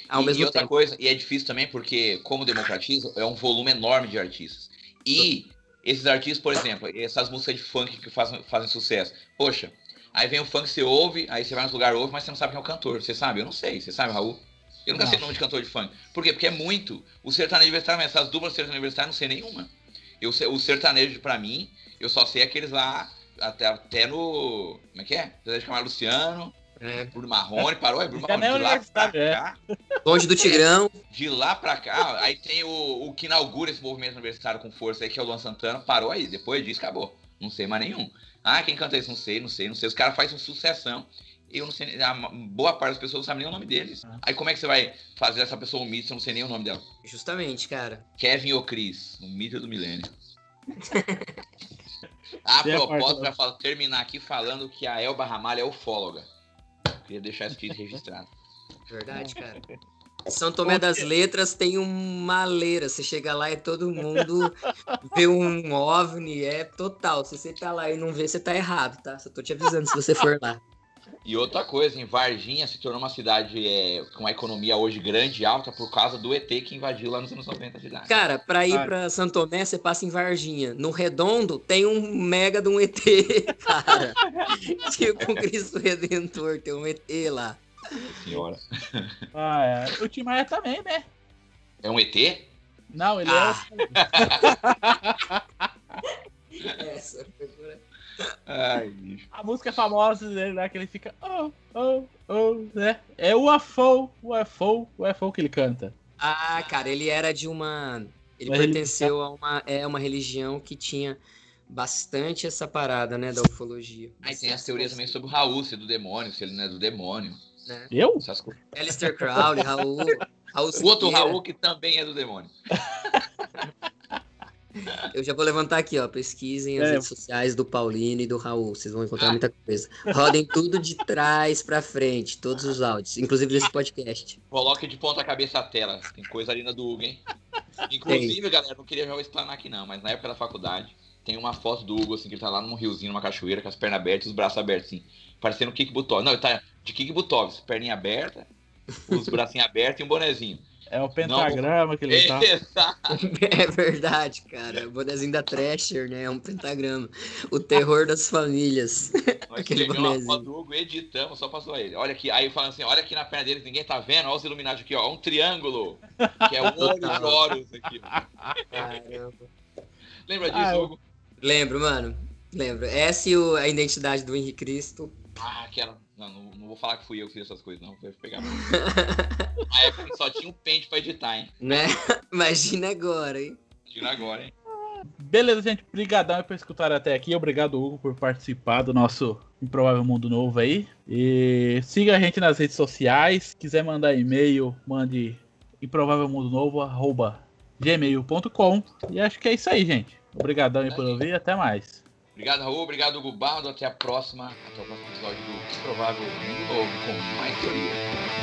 S2: Ao e, mesmo e outra tempo. coisa, e é difícil também porque, como democratiza, é um volume enorme de artistas. E esses artistas, por exemplo, essas músicas de funk que fazem, fazem sucesso. Poxa, aí vem o funk, você ouve, aí você vai nos lugares, ouve, mas você não sabe quem é o cantor. Você sabe? Eu não sei. Você sabe, Raul? Eu nunca não. sei o nome de cantor de funk. Por quê? Porque é muito. O sertanejo universitário, essas duplas sertanejo universitário, não sei nenhuma. Eu, o sertanejo, pra mim, eu só sei aqueles lá, até, até no. Como é que é? José de Camargo Luciano, é. Bruno Marrone, parou, é Bruno Marrone. De lá pra é. cá.
S3: Longe do Tigrão.
S2: De lá pra cá, aí tem o, o que inaugura esse movimento universitário com força aí, que é o Luan Santana, parou aí. Depois disso, acabou. Não sei mais nenhum. Ah, quem canta isso? Não sei, não sei, não sei. Os caras fazem sucessão. Eu não sei, a boa parte das pessoas não sabe nem o nome deles. Ah. Aí como é que você vai fazer essa pessoa um mito se eu não sei nem o nome dela?
S3: Justamente, cara.
S2: Kevin ou Chris, um mito do milênio. <laughs> a propósito, para terminar aqui falando que a Elba Ramalho é ufóloga. Queria deixar isso registrado.
S3: Verdade, cara. São Tomé das Letras tem uma leira. Você chega lá e todo mundo vê um OVNI, é total. Se você tá lá e não vê, você tá errado, tá? Só tô te avisando se você for lá.
S2: E outra coisa, em Varginha se tornou uma cidade é, com uma economia hoje grande e alta por causa do ET que invadiu lá nos anos 90 a cidade.
S3: Cara, pra ir pra Santo Tomé, você passa em Varginha. No Redondo tem um mega de um ET, <laughs> cara. tipo um Cristo Redentor, tem um ET lá.
S2: Senhora.
S1: Ah, é. O Tim Maia também, né?
S2: É um ET?
S1: Não, ele é ah.
S2: é. <laughs> Essa foi Ai, bicho.
S1: A música famosa dele, né? Que ele fica. Oh, oh, oh, né? É o UFO, o UFO, o UFO que ele canta.
S3: Ah, cara, ele era de uma. Ele uma pertenceu religião. a uma, é, uma religião que tinha bastante essa parada, né, da ufologia.
S2: Aí tem as teorias também sobre o Raul, se é do demônio, se ele não é do demônio.
S1: Né? Eu?
S3: Alistair Crowley, Raul. <laughs>
S2: Raul o outro Raul que também é do demônio. <laughs>
S3: Eu já vou levantar aqui, ó. Pesquisem as é. redes sociais do Paulino e do Raul. Vocês vão encontrar muita coisa. Rodem tudo de trás pra frente, todos os áudios, inclusive desse podcast.
S2: Coloque de ponta cabeça a tela. Tem coisa ali na do Hugo, hein? Inclusive, tem. galera, não queria já explanar aqui não, mas na época da faculdade, tem uma foto do Hugo, assim, que ele tá lá num riozinho, numa cachoeira, com as pernas abertas e os braços abertos, assim. Parecendo o Kik Butov. Não, ele tá de Kik Butov, perninha aberta, os bracinhos abertos e um bonezinho.
S1: É o pentagrama não, que ele tá. <laughs> <laughs>
S3: É verdade, cara. O bonezinho da Thrasher, né? É um pentagrama. O terror das famílias. <laughs>
S2: Nós Aquele bonezinho. uma foto do Hugo, editamos, só passou ele. Olha aqui, aí falando assim, olha aqui na perna deles, ninguém tá vendo, olha os iluminados aqui, ó. Um triângulo. Que é o olho de Horus aqui. Caramba. Lembra disso, ah, Hugo?
S3: Lembro, mano. Lembro. Essa e o, a identidade do Henrique Cristo.
S2: Ah, aquela. Não, não, não, vou falar que fui eu que fiz essas coisas, não. Vou pegar. <laughs> Na época só tinha um pente pra editar, hein?
S3: Né? <laughs> Imagina agora, hein?
S2: Imagina agora, hein?
S1: Beleza, gente. Obrigadão por escutar até aqui. Obrigado, Hugo, por participar do nosso Improvável Mundo Novo aí. E siga a gente nas redes sociais. Se quiser mandar e-mail, mande improvavelmundonovo.gmail.com E acho que é isso aí, gente. Obrigadão por ouvir. Até mais.
S2: Obrigado, Raul. Obrigado, Hugo Bardo. Até a próxima. Até o próximo episódio do Improvável Mundo Novo com mais teoria.